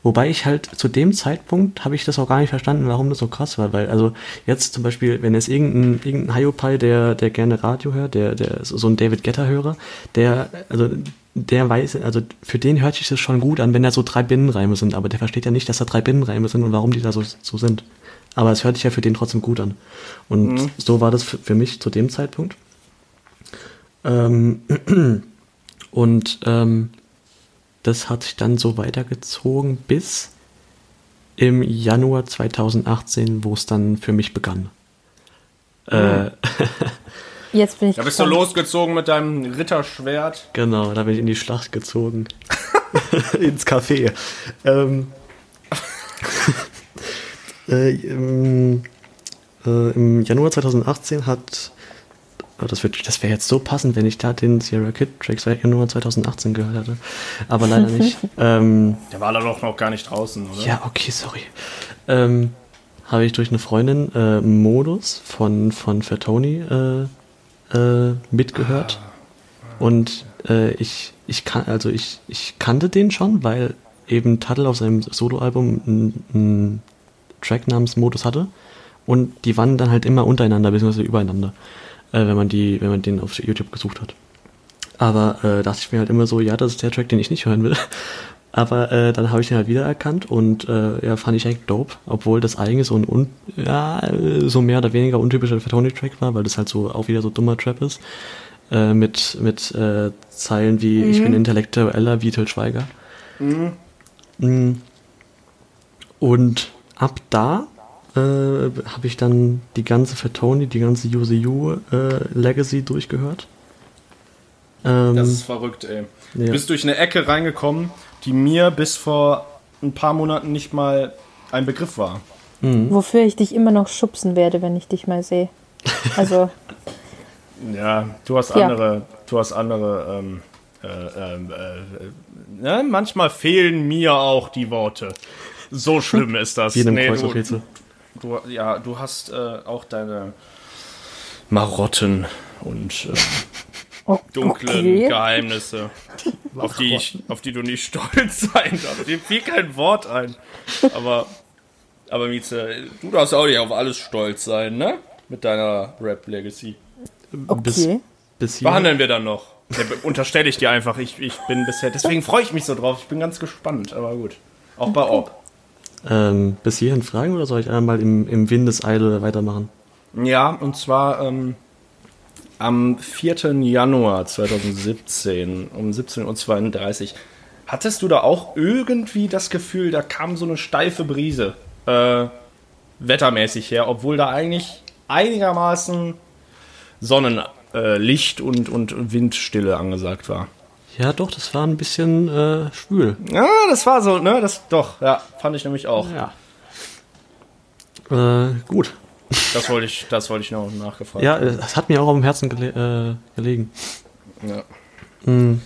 wobei ich halt zu dem Zeitpunkt habe ich das auch gar nicht verstanden, warum das so krass war, weil also jetzt zum Beispiel, wenn es irgendein, irgendein Hyopai, der, der gerne Radio hört, der, der so ein David Getter-Hörer, der, also der weiß, also für den hört sich das schon gut an, wenn da so drei Binnenreime sind, aber der versteht ja nicht, dass da drei Binnenreime sind und warum die da so, so sind. Aber es hört sich ja für den trotzdem gut an. Und mhm. so war das für, für, mich zu dem Zeitpunkt. Ähm, <clears throat> und ähm, das hat sich dann so weitergezogen bis im Januar 2018, wo es dann für mich begann. Mhm. Äh, <laughs> Jetzt bin ich. Da bist gespannt. du losgezogen mit deinem Ritterschwert. Genau, da bin ich in die Schlacht gezogen. <laughs> <laughs> Ins Café. Ähm, äh, im, äh, Im Januar 2018 hat Oh, das, das wäre jetzt so passend, wenn ich da den Sierra Kid Track Januar 2018 gehört hätte. Aber leider <laughs> nicht. ähm, Der war da doch noch gar nicht draußen, oder? Ja, okay, sorry. Ähm, Habe ich durch eine Freundin äh, Modus von, von Fatoni äh, äh, mitgehört. Ah. Und äh, ich, ich kann, also ich, ich kannte den schon, weil eben Tuttle auf seinem Soloalbum einen Track namens Modus hatte. Und die waren dann halt immer untereinander, beziehungsweise übereinander äh, wenn man die, wenn man den auf YouTube gesucht hat. Aber äh, dachte ich mir halt immer so, ja, das ist der Track, den ich nicht hören will. <laughs> Aber äh, dann habe ich den halt wiedererkannt und äh, ja, fand ich echt dope, obwohl das eigentlich so ein un ja, so mehr oder weniger untypischer Fatoni-Track war, weil das halt so auch wieder so dummer Trap ist. Äh, mit mit äh, Zeilen wie mhm. Ich bin intellektueller wie Til Schweiger. Mhm. mhm. Und ab da äh, habe ich dann die ganze Fatoni, die ganze UZU äh, Legacy durchgehört. Ähm, das ist verrückt, ey. Du ja. bist durch eine Ecke reingekommen, die mir bis vor ein paar Monaten nicht mal ein Begriff war. Mhm. Wofür ich dich immer noch schubsen werde, wenn ich dich mal sehe. Also. <laughs> ja, du hast andere, ja. du hast andere, ähm, äh, ähm, äh, ne? manchmal fehlen mir auch die Worte. So schlimm ist das. Wie in einem nee, du, du, ja, du hast äh, auch deine Marotten und äh, <laughs> oh, dunklen okay. Geheimnisse, auf die, ich, auf die du nicht <laughs> stolz sein darfst. Dir fiel kein Wort ein. Aber, aber Mieze, du darfst auch nicht auf alles stolz sein, ne? Mit deiner Rap-Legacy. Okay. Bis, bis Behandeln wir dann noch. Ja, unterstelle ich dir einfach. Ich, ich bin bisher. Deswegen freue ich mich so drauf. Ich bin ganz gespannt, aber gut. Auch bei Orb. Ähm, bis hierhin Fragen oder soll ich einmal im, im Windeseile weitermachen? Ja, und zwar ähm, am 4. Januar 2017 um 17.32 Uhr. Hattest du da auch irgendwie das Gefühl, da kam so eine steife Brise äh, wettermäßig her, obwohl da eigentlich einigermaßen Sonnenlicht äh, und, und Windstille angesagt war? Ja, doch, das war ein bisschen äh, schwül. Ja, das war so, ne? Das doch, ja, fand ich nämlich auch. Ja. Äh, gut. Das wollte ich, das wollte ich noch nachgefragt. Ja, das hat mir auch auf dem Herzen gele äh, gelegen. Ja. Mm.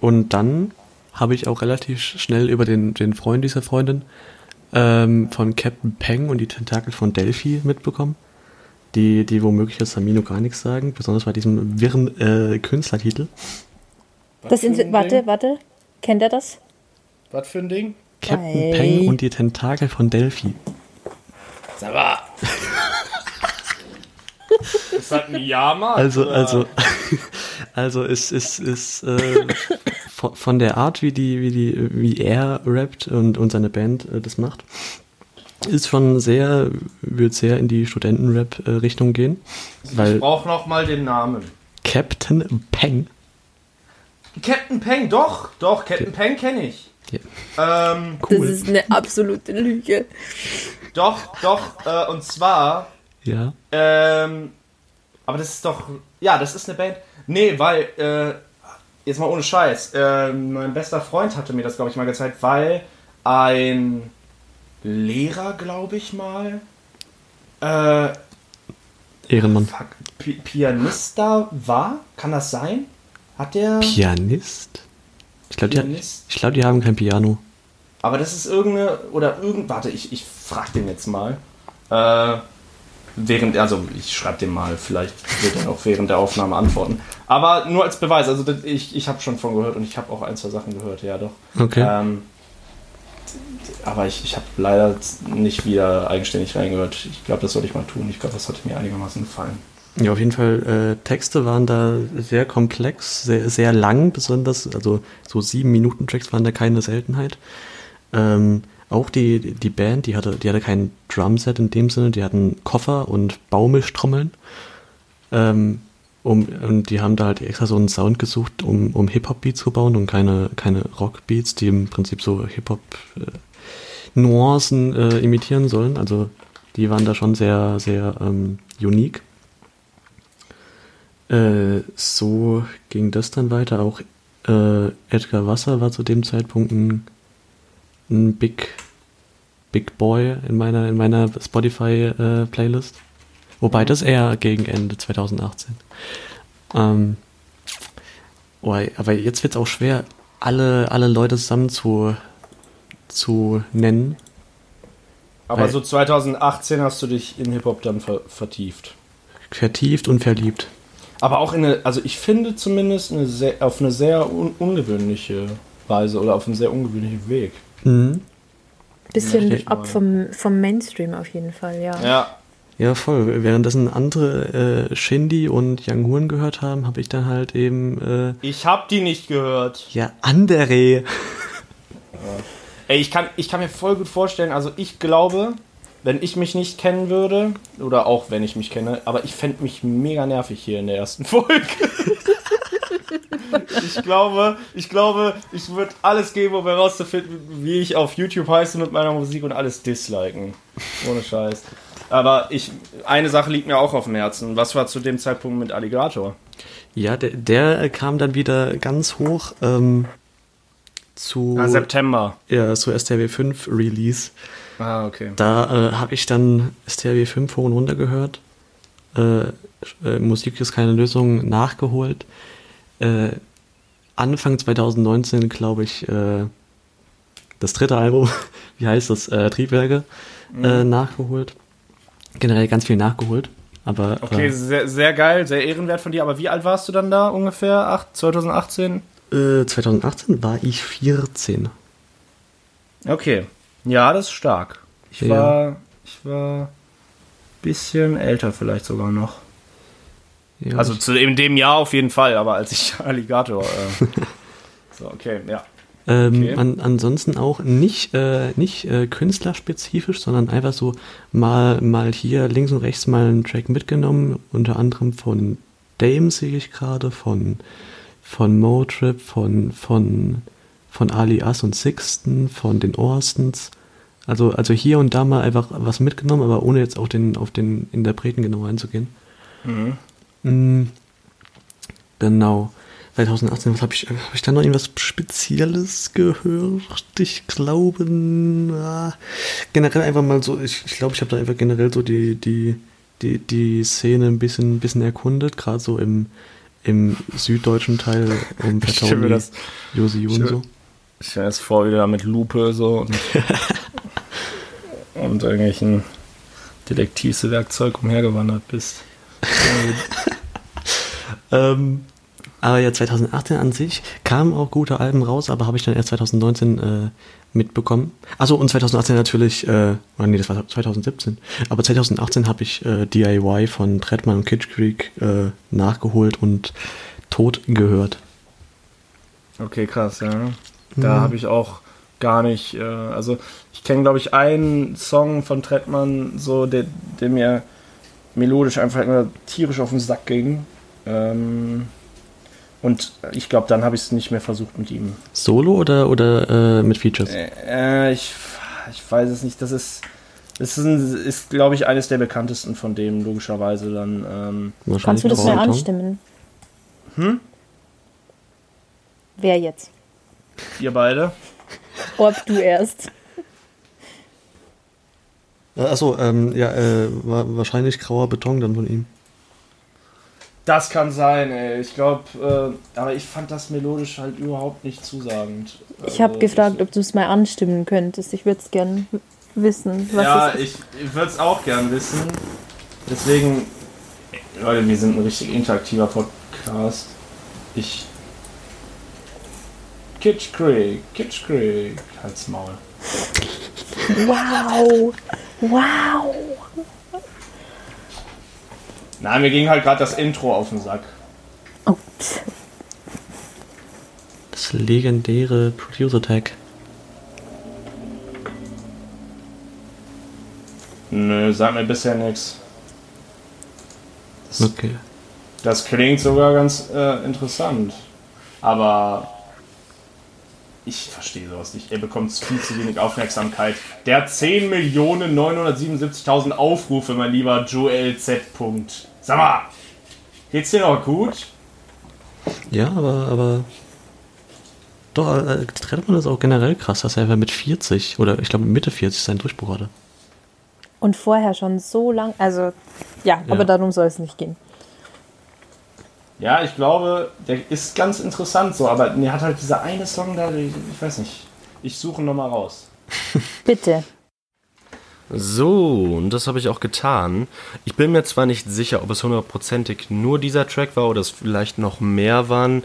Und dann habe ich auch relativ schnell über den, den Freund dieser Freundin ähm, von Captain Peng und die Tentakel von Delphi mitbekommen. Die, die womöglich das Samino gar nichts sagen, besonders bei diesem wirren äh, Künstlertitel. Das warte, Ding? warte. Kennt er das? Was für ein Ding? Captain Hey. Peng und die Tentakel von Delphi. Sag mal. Ist das ein Yama? Also, also, <laughs> also es ist, ist äh, von, der Art, wie die, wie die, wie er rappt und, und seine Band äh, das macht, ist schon sehr, wird sehr in die Studentenrap-Richtung gehen. Ich brauche noch mal den Namen. Captain Peng Captain Peng, doch, doch, Captain Peng kenne ich. Ja. Ähm, Das ist eine absolute Lüge. doch, doch, äh, und zwar, Ja. ähm, aber das ist doch, ja, das ist eine Band. Nee, weil, äh, jetzt mal ohne Scheiß, äh, mein bester Freund hatte mir das, glaube ich, mal gezeigt, weil ein Lehrer, glaube ich mal, äh, Ehrenmann. fuck, Pianist da war? Kann das sein? Hat der. Pianist? Ich glaube, die, glaub, die haben kein Piano. Aber das ist irgendeine. Oder irgend. Warte, ich, ich frag den jetzt mal. Äh, während. Also, ich schreib den mal. Vielleicht wird er auch während der Aufnahme antworten. Aber nur als Beweis. Also, ich, ich habe schon von gehört und ich habe auch ein, zwei Sachen gehört. Ja, doch. Okay. Ähm, aber ich, ich habe leider nicht wieder eigenständig reingehört. Ich glaube, das sollte ich mal tun. Ich glaube, das hatte mir einigermaßen gefallen. Ja, auf jeden Fall, äh, Texte waren da sehr komplex, sehr, sehr lang, besonders, also so sieben Minuten Tracks waren da keine Seltenheit. Ähm, auch die, die Band, die hatte, die hatte kein Drumset in dem Sinne, die hatten Koffer und Baumischtrommeln. Ähm, um, und die haben da halt extra so einen Sound gesucht, um, um Hip-Hop-Beats zu bauen und keine, keine Rock-Beats, die im Prinzip so Hip-Hop-Nuancen äh, imitieren sollen. Also die waren da schon sehr, sehr ähm, unique. Äh, so ging das dann weiter. Auch äh, Edgar Wasser war zu dem Zeitpunkt ein, ein Big, Big Boy in meiner, in meiner Spotify-Playlist. Wobei das eher gegen Ende 2018. Ähm, oh, aber jetzt wird es auch schwer, alle, alle Leute zusammen zu, zu nennen. Aber so 2018 hast du dich in Hip-Hop dann ver vertieft. Vertieft und verliebt. Aber auch in eine, also ich finde zumindest eine sehr, auf eine sehr un ungewöhnliche Weise oder auf einen sehr ungewöhnlichen Weg. Mhm. Bisschen ich ab vom, vom Mainstream auf jeden Fall, ja. Ja. Ja, voll. Währenddessen andere äh, Shindy und Young Horn gehört haben, habe ich dann halt eben, äh, Ich hab die nicht gehört. ja, andere. Ey, ich kann, ich kann mir voll gut vorstellen, also ich glaube, wenn ich mich nicht kennen würde, oder auch wenn ich mich kenne, aber ich fände mich mega nervig hier in der ersten <laughs> Folge. ich glaube, ich glaube, ich würde alles geben, um herauszufinden, wie ich auf YouTube heiße mit meiner Musik und alles disliken. Ohne Scheiß. Aber ich, eine Sache liegt mir auch auf dem Herzen. Was war zu dem Zeitpunkt mit Alligator? Ja, der, der kam dann wieder ganz hoch ähm, zu, Ah, September. ja, zu STW 5 Release. Ah, okay. Da äh, habe ich dann STW 5 hoch und runter gehört. Äh, äh, Musik ist keine Lösung nachgeholt. Äh, Anfang 2019, glaube ich, äh, das dritte Album, <laughs> wie heißt das, Triebwerke, äh, nachgeholt. Generell ganz viel nachgeholt. Aber Okay, äh, sehr, sehr geil, sehr ehrenwert von dir. Aber wie alt warst du dann da ungefähr? Acht, 2018? äh, 2018 war ich 14. Okay. Ja, das ist stark. Ich Ja. war, ich war bisschen älter vielleicht sogar noch. Ja, Also zu in dem Jahr auf jeden Fall, aber als ich <laughs> Alligator. Äh, <laughs> so, okay, ja. Ähm, Okay. an, ansonsten auch nicht, äh, nicht äh, künstlerisch-spezifisch, sondern einfach so mal, mal hier links und rechts mal einen Track mitgenommen, unter anderem von Dame sehe ich gerade, von, von Motrip, von, von, von Alias und Sixten, von den Orstens. Also, also hier und da mal einfach was mitgenommen, aber ohne jetzt auf den, auf den Interpreten genau einzugehen. Mm, Genau. 2018, was habe ich, habe ich da noch irgendwas Spezielles gehört? Ich glaube, na, generell einfach mal so, ich, ich glaube, ich habe da einfach generell so die, die, die, die Szene ein bisschen, bisschen erkundet, gerade so im, im süddeutschen Teil um Josi und so. Ich stelle jetzt vor, wie du da mit Lupe so und, <laughs> und irgendwelchen Detektivswerkzeug umhergewandert bist. <laughs> Ähm, aber ja, 2018 an sich kamen auch gute Alben raus, aber habe ich dann erst 2019 äh, mitbekommen. Achso, und 2018 natürlich, äh, oh nee, das war 2017. Aber 2018 habe ich äh, DIY von Trettmann und Kitsch Creek äh, nachgeholt und tot gehört. Okay, krass, ja. Da habe ich auch gar nicht, äh, also ich kenne, glaube ich, einen Song von Trettmann, so, der, der mir melodisch einfach immer tierisch auf den Sack ging. Ähm, Und ich glaube, dann habe ich es nicht mehr versucht mit ihm. Solo oder, oder äh, mit Features? Äh, ich, ich weiß es nicht. Das ist, das ist, ein- ist glaube ich, eines der bekanntesten von dem, logischerweise dann. Ähm, Wahrscheinlich Kannst du das Song. anstimmen? Hm? Wer jetzt? Ihr beide. Ob du erst. Achso, ähm, ja, äh, wahrscheinlich grauer Beton dann von ihm. Das kann sein, ey. Ich glaube, äh, aber ich fand das melodisch halt überhaupt nicht zusagend. Ich habe Also, gefragt, ob du es mal anstimmen könntest. Ich würde es gern wissen. Was ja, ich, ich würde es auch gern wissen. Deswegen, Leute, wir sind ein richtig interaktiver Podcast. Ich. Kitsch Creek, Kitsch Creek. Halt's Maul. Wow! Wow! Nein, mir ging halt gerade das Intro auf den Sack. Oh, pff. Das legendäre Producer Tag. Nö, sagt mir bisher nichts. Das, Okay. das klingt sogar ganz äh, interessant. Aber ich verstehe sowas nicht. Er bekommt viel zu wenig Aufmerksamkeit. Der hat 10.977.000 Aufrufe, mein lieber Joel Z. Punkt. Sag mal, geht's dir noch gut? Ja, aber, aber. Doch, äh, Trettmann ist auch generell krass, dass er einfach mit 40 oder ich glaube Mitte 40 seinen Durchbruch hatte. Und vorher schon so lang. Also, ja, Ja. aber darum soll es nicht gehen. Ja, ich glaube, der ist ganz interessant so, aber er hat halt dieser eine Song da, ich, ich weiß nicht. Ich suche ihn nochmal raus. <laughs> Bitte. So, und das habe ich auch getan. Ich bin mir zwar nicht sicher, ob es hundertprozentig nur dieser Track war oder es vielleicht noch mehr waren,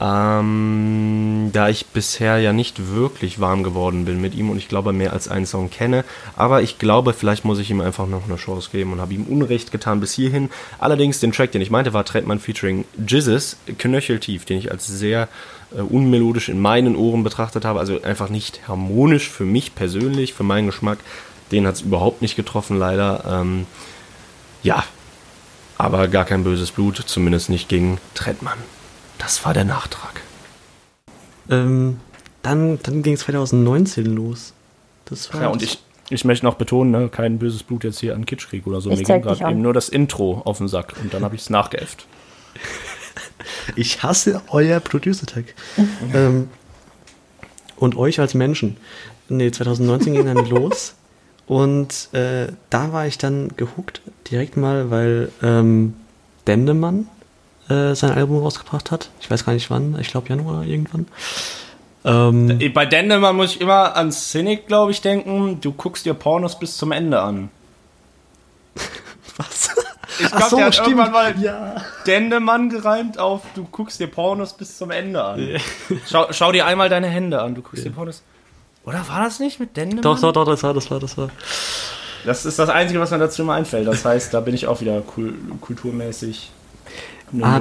ähm, da ich bisher ja nicht wirklich warm geworden bin mit ihm und ich glaube mehr als einen Song kenne. Aber ich glaube, vielleicht muss ich ihm einfach noch eine Chance geben und habe ihm Unrecht getan bis hierhin. Allerdings, den Track, den ich meinte, war Trettmann featuring Jizzes, Knöcheltief, den ich als sehr äh, unmelodisch in meinen Ohren betrachtet habe, also einfach nicht harmonisch für mich persönlich, für meinen Geschmack. Den hat es überhaupt nicht getroffen, leider. Ähm, ja, aber gar kein böses Blut, zumindest nicht gegen Trettmann. Das war der Nachtrag. Ähm, dann dann ging es 2019 los. Das war Ja, und ich, ich möchte noch betonen, ne, kein böses Blut jetzt hier an Kitschkrieg oder so. Ich Mir ging dich gerade eben nur das Intro auf den Sack und dann habe ich es nachgeäfft. <laughs> Ich hasse euer Producer Tag. <laughs> ähm, und euch als Menschen. Nee, 2019 ging dann los. Und äh, da war ich dann gehuckt, direkt mal, weil ähm, Dendemann äh, sein Album rausgebracht hat. Ich weiß gar nicht wann, ich glaube Januar irgendwann. Ähm, Bei Dendemann muss ich immer an Cynic, glaube ich, denken. Du guckst dir Pornos bis zum Ende an. <laughs> was? Ich glaube, so, der hat stimmt. irgendwann mal Ja. Dendemann gereimt auf Du guckst dir Pornos bis zum Ende an. Schau, schau dir einmal deine Hände an, du guckst dir Pornos. Oder war das nicht mit Dendemann? Doch, doch, doch, das war, das war, das war. Das ist das Einzige, was mir dazu immer einfällt. Das heißt, da bin ich auch wieder kul kulturmäßig Ah,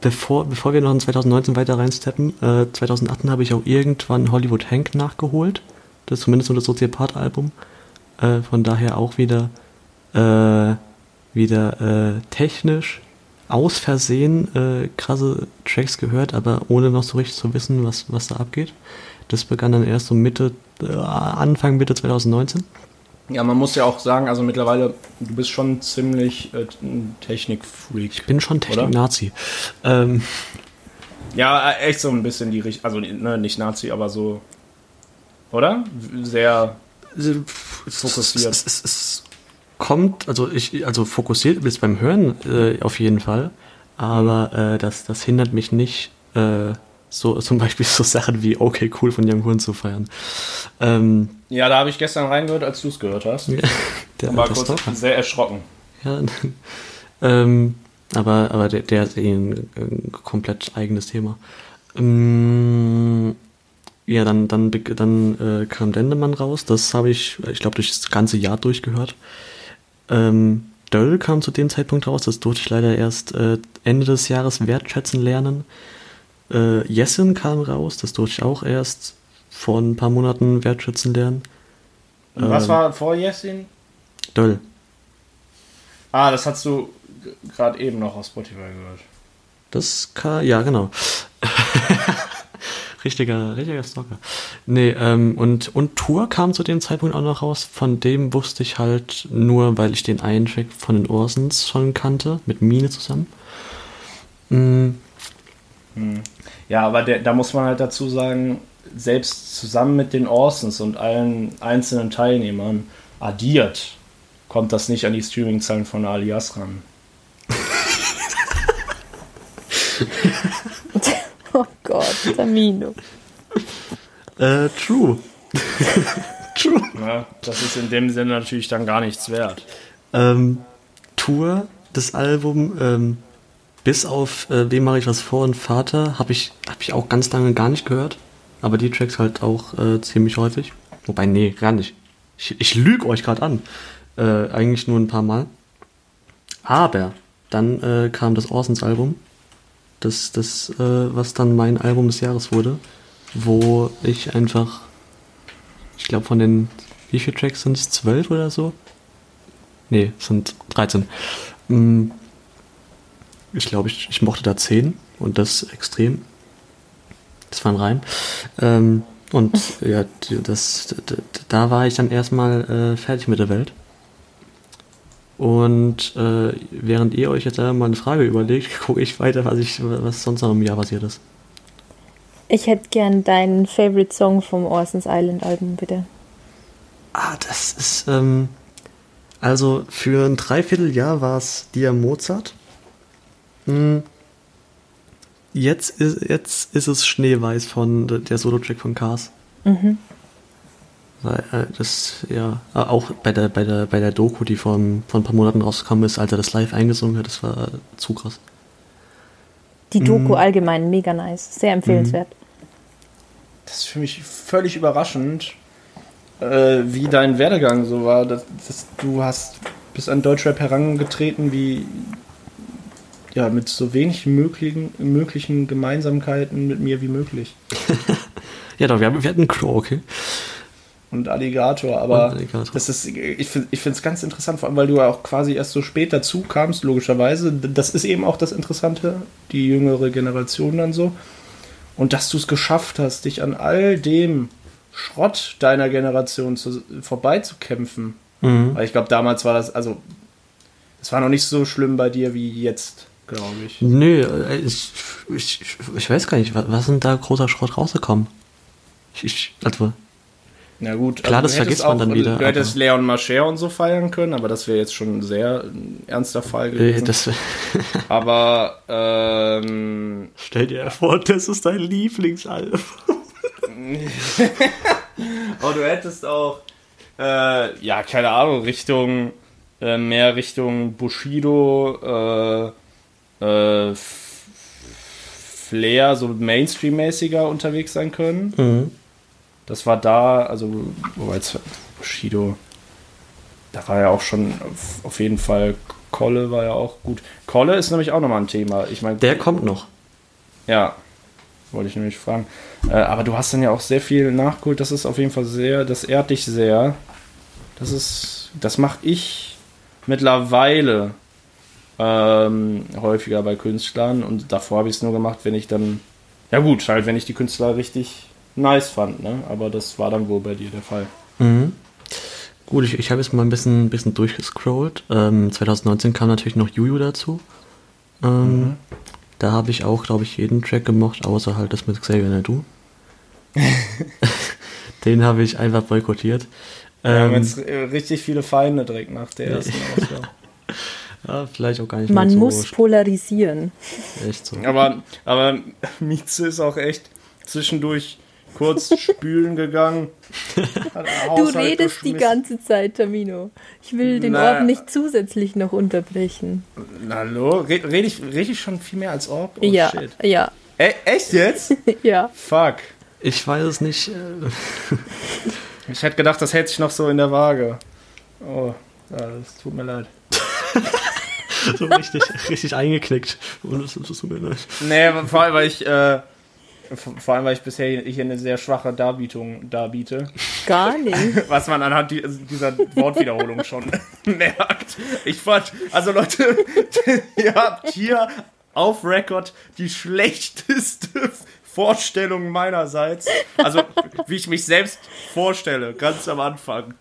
bevor, bevor wir noch in 2019 weiter reinsteppen, äh, 2018 habe ich auch irgendwann Hollywood Hank nachgeholt. Das ist zumindest nur das Soziopath-Album. Äh, von daher auch wieder, äh, wieder äh, technisch aus Versehen äh, krasse Tracks gehört, aber ohne noch so richtig zu wissen, was, was da abgeht. Das begann dann erst so Mitte, äh, Anfang Mitte 2019. Ja, man muss ja auch sagen, also mittlerweile, du bist schon ziemlich äh, Technikfreak. Ich bin schon Technik-Nazi. Ähm, Ja, äh, echt so ein bisschen die Richtung, also ne, nicht Nazi, aber so, oder? Sehr Fokussiert. Es, es, es kommt, also ich, also fokussiert ist beim Hören äh, auf jeden Fall, aber äh, das, das hindert mich nicht, äh, so zum Beispiel so Sachen wie Okay Cool von Young Horn zu feiern. Ähm, Ja, da habe ich gestern reingehört, als du es gehört hast. <laughs> der War kurz Stalker. sehr erschrocken. Ja, <laughs> ähm, aber, aber der, der ist eh ein, ein komplett eigenes Thema. Ähm, ja, dann, dann, dann äh, kam Dendemann raus. Das habe ich, ich glaube, durch das ganze Jahr durchgehört. Ähm, Döll kam zu dem Zeitpunkt raus. Das durfte ich leider erst äh, Ende des Jahres wertschätzen lernen. Äh, Jessin kam raus. Das durfte ich auch erst vor ein paar Monaten wertschätzen lernen. Und was Ähm. war vor Jessin? Döll. Ah, das hast du gerade eben noch auf Spotify gehört. Das kann, ja, genau. <laughs> Richtiger, richtiger Stalker. Nee, ähm, und, und Tour kam zu dem Zeitpunkt auch noch raus. Von dem wusste ich halt nur, weil ich den einen Track von den Orsons schon kannte, mit Mine zusammen. Mhm. Ja, aber der, da muss man halt dazu sagen, selbst zusammen mit den Orsons und allen einzelnen Teilnehmern addiert, kommt das nicht an die Streaming-Zahlen von Alias ran. <laughs> oh Gott, Tamino. Äh, true. <laughs> true. Ja, das ist in dem Sinne natürlich dann gar nichts wert. Ähm, Tour, das Album, ähm, bis auf äh, Wem mache ich was vor und Vater, habe ich, hab ich auch ganz lange gar nicht gehört. Aber die Tracks halt auch äh, ziemlich häufig. Wobei, nee, gar nicht. Ich, ich lüge euch gerade an. Äh, eigentlich nur ein paar Mal. Aber dann äh, kam das Orsons Album. Das, das äh, was dann mein Album des Jahres wurde. Wo ich einfach, ich glaube von den, wie viele Tracks sind es? Zwölf oder so? Nee, sind 13. Mm, ich glaube, ich, ich mochte da 10 und das extrem. Das war ein Reim. Ähm, und <laughs> ja, das, da war ich dann erstmal äh, fertig mit der Welt. Und äh, während ihr euch jetzt mal eine Frage überlegt, <laughs> gucke ich weiter, was, ich, was sonst noch im Jahr passiert ist. Ich hätte gern deinen Favorite Song vom Orsons Island Album, bitte. Ah, das ist, ähm, also für ein Dreivierteljahr war es Dia Mozart. Hm. Jetzt ist, jetzt ist es Schneeweiß von der Solo-Track von Cars. Mhm. Weil äh, das, ja, auch bei der, bei der, bei der Doku, die vor, vor ein paar Monaten rausgekommen ist, als er das live eingesungen hat, das war zu krass. Die Doku mhm. allgemein mega nice, sehr empfehlenswert. Mhm. Das ist für mich völlig überraschend, äh, wie dein Werdegang so war. Dass, dass du hast bis an Deutschrap herangetreten, wie ja, mit so wenig möglichen, möglichen Gemeinsamkeiten mit mir wie möglich. <laughs> ja, doch, wir, haben, wir hatten Crow, okay. Und Alligator, aber Alligator. das ist, ich finde es ganz interessant, vor allem, weil du ja auch quasi erst so spät dazu kamst, logischerweise. Das ist eben auch das Interessante, die jüngere Generation dann so. Und dass du es geschafft hast, dich an all dem Schrott deiner Generation zu, vorbeizukämpfen. Mhm. Weil ich glaube, damals war das, also, es war noch nicht so schlimm bei dir wie jetzt glaube ich. Nö, äh, ich, ich, ich weiß gar nicht, was, was sind da großer Schrott rausgekommen? Ich, ich, also, na gut, klar, also das vergisst man dann wieder. Du hättest Leon Marcher und so feiern können, aber das wäre jetzt schon ein sehr ernster Fall äh, gewesen. Das <laughs> aber ähm, stell dir vor, das ist dein Lieblingsalbum. aber <laughs> du hättest auch äh, ja keine Ahnung Richtung äh, mehr Richtung Bushido. Äh, äh, Flair so Mainstream-mäßiger unterwegs sein können. Mhm. Das war da, also, wobei jetzt Bushido, da war ja auch schon auf, auf, jeden Fall, Kolle war ja auch gut. Kolle ist nämlich auch nochmal ein Thema. Ich meine, der kommt noch. Ja, wollte ich nämlich fragen. Äh, aber du hast dann ja auch sehr viel nachgeholt. Das ist auf jeden Fall sehr, das ehrt dich sehr. Das ist, das mache ich mittlerweile ähm, häufiger bei Künstlern und davor habe ich es nur gemacht, wenn ich dann, ja gut, halt wenn ich die Künstler richtig nice fand, ne? aber das war dann wohl bei dir der Fall. Mhm. Gut, ich, ich habe jetzt mal ein bisschen, bisschen durchgescrollt. Ähm, 2019 kam natürlich noch Juju dazu. Ähm, mhm. Da habe ich auch, glaube ich, jeden Track gemocht, außer halt das mit Xavier Nadu. <laughs> Den habe ich einfach boykottiert. Wir ähm, haben jetzt äh, richtig viele Feinde direkt nach der ersten <laughs> Ausgabe. Ja, vielleicht auch gar nicht Man so muss polarisieren. Echt so. Aber, aber Mieze ist auch echt zwischendurch kurz <laughs> spülen gegangen. Du redest die ganze Zeit, Tamino. Ich will den Na, Orb nicht zusätzlich noch unterbrechen. hallo? Rede red ich, red ich schon viel mehr als Orb? Oh, ja, shit. ja. E echt jetzt? <laughs> ja. Fuck. Ich weiß es nicht. ich hätte gedacht, das hält sich noch so in der Waage. Oh, das tut mir leid. So richtig, richtig eingeknickt. Und das, mir leid. Nee, vor allem, weil ich, äh, vor allem, weil ich bisher hier eine sehr schwache Darbietung darbiete. Gar nicht. <laughs> Was man anhand dieser Wortwiederholung schon <laughs> merkt. Ich fand, also Leute, <laughs> ihr habt hier auf Record die schlechteste Vorstellung meinerseits. Also, wie ich mich selbst vorstelle, ganz am Anfang.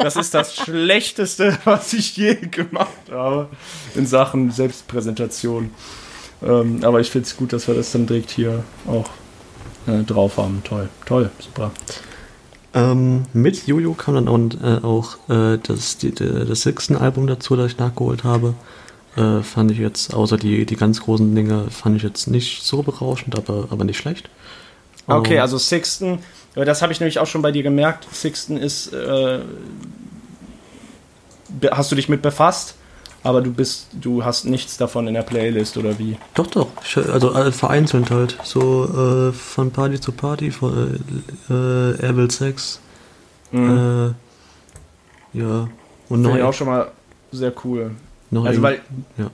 Das ist das Schlechteste, <laughs> was ich je gemacht habe in Sachen Selbstpräsentation. Ähm, aber ich finde es gut, dass wir das dann direkt hier auch äh, drauf haben. Toll, toll, super. Ähm, mit Jojo kam dann auch, äh, auch äh, das, die, das sechsten Album dazu, das ich nachgeholt habe. Äh, fand ich jetzt, außer die, die ganz großen Dinge, fand ich jetzt nicht so berauschend, aber, aber nicht schlecht. Okay, Ähm, also Sixten, das habe ich nämlich auch schon bei dir gemerkt. Sixten ist, äh, hast du dich mit befasst, aber du bist, du hast nichts davon in der Playlist oder wie? Doch, doch. Also äh, vereinzelt halt. So äh, von Party zu Party, von äh, äh, Evil Sex. Mhm. Äh, ja. Und ich auch schon mal sehr cool. noch Also, weil ja.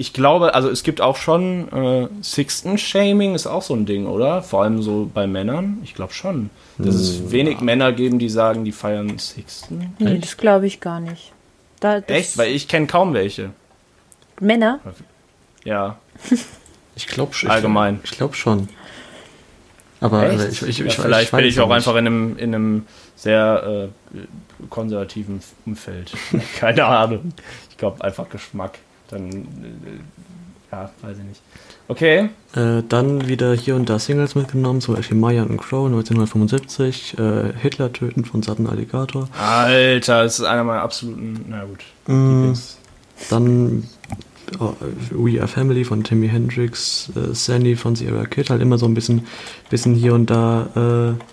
Ich glaube, also es gibt auch schon äh, Sixten-Shaming ist auch so ein Ding, oder? Vor allem so bei Männern. Ich glaube schon. Dass es wenig Männer geben, die sagen, die feiern Sixten. Nee, Echt? das glaube ich gar nicht. Da, Echt? Weil ich kenne kaum welche. Männer? Ja. <laughs> Ich glaube schon. Allgemein. Ich glaube schon. Aber Echt? äh, ich, ich, ja, ich, vielleicht ich bin ich auch nicht. einfach in einem, in einem sehr äh, konservativen Umfeld. <laughs> Keine Ahnung. Ich glaube einfach Geschmack. Dann, äh, ja, weiß ich nicht. Okay. Äh, dann wieder hier und da Singles mitgenommen, zum Beispiel Maya und Crow 1975, äh, Hitler töten von Sutton Alligator. Alter, das ist einer meiner absoluten, na gut. Mm, dann oh, We Are Family von Timmy Hendrix, äh, Sandy von Sierra Kid, halt immer so ein bisschen, bisschen hier und da äh,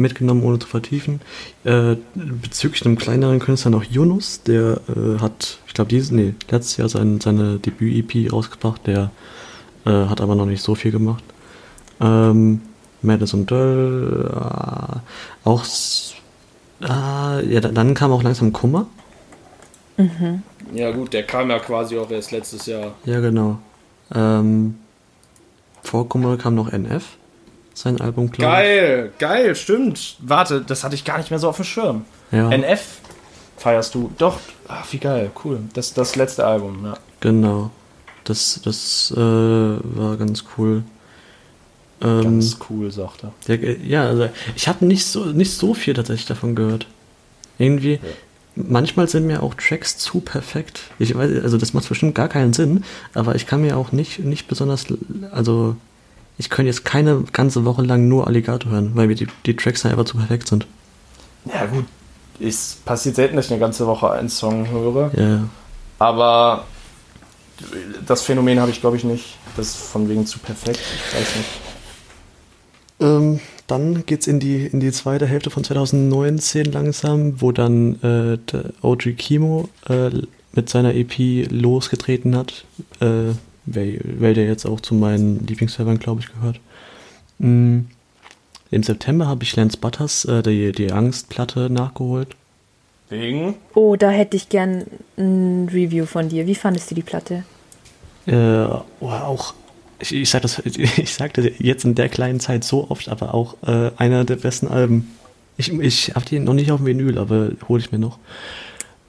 mitgenommen, ohne zu vertiefen. Äh, bezüglich einem kleineren Künstler noch Yunus, der äh, hat, ich glaube, dieses, nee, letztes Jahr sein, seine Debüt-EP rausgebracht, der äh, hat aber noch nicht so viel gemacht. Ähm, Madison Döll, äh, auch, ah, ja, da- dann kam auch langsam Kummer. Ja gut, der kam ja quasi auch erst letztes Jahr. Ja, genau. Ähm, vor Kummer kam noch NF, sein Album, glaub ich. Geil, geil, stimmt. Warte, das hatte ich gar nicht mehr so auf dem Schirm. Ja, NF feierst du. Doch, ach, wie geil, cool. Das das letzte Album, ja. genau. Das, das äh, war ganz cool. Ähm, Ganz cool, sagt er. ja, äh, ja, also ich habe nicht so, nicht so viel tatsächlich davon gehört. Irgendwie, manchmal sind mir auch Tracks zu perfekt. Ich weiß, also das macht bestimmt gar keinen Sinn, aber ich kann mir auch nicht, nicht besonders, also ich könnte jetzt keine ganze Woche lang nur Alligator hören, weil mir die, die Tracks einfach zu perfekt sind. Ja gut, es passiert selten, dass ich eine ganze Woche einen Song höre. Ja, ja. Aber das Phänomen habe ich, glaube ich, nicht. Das ist von wegen zu perfekt. Ich weiß nicht. Ähm, dann geht's in die, in die zweite Hälfte von 2019 langsam, wo dann äh, OG Kimo äh, mit seiner EP losgetreten hat, äh, weil, der jetzt auch zu meinen Lieblingsservern, glaube ich, gehört. Mm. Im September habe ich Lance Butters äh, die, die Angstplatte nachgeholt. Wegen? Oh, da hätte ich gern ein Review von dir. Wie fandest du die Platte? Äh, oh, auch, ich, ich sage das, <laughs> ich sagte jetzt in der kleinen Zeit so oft, aber auch äh, einer der besten Alben. Ich, ich habe die noch nicht auf dem Vinyl, aber hole ich mir noch.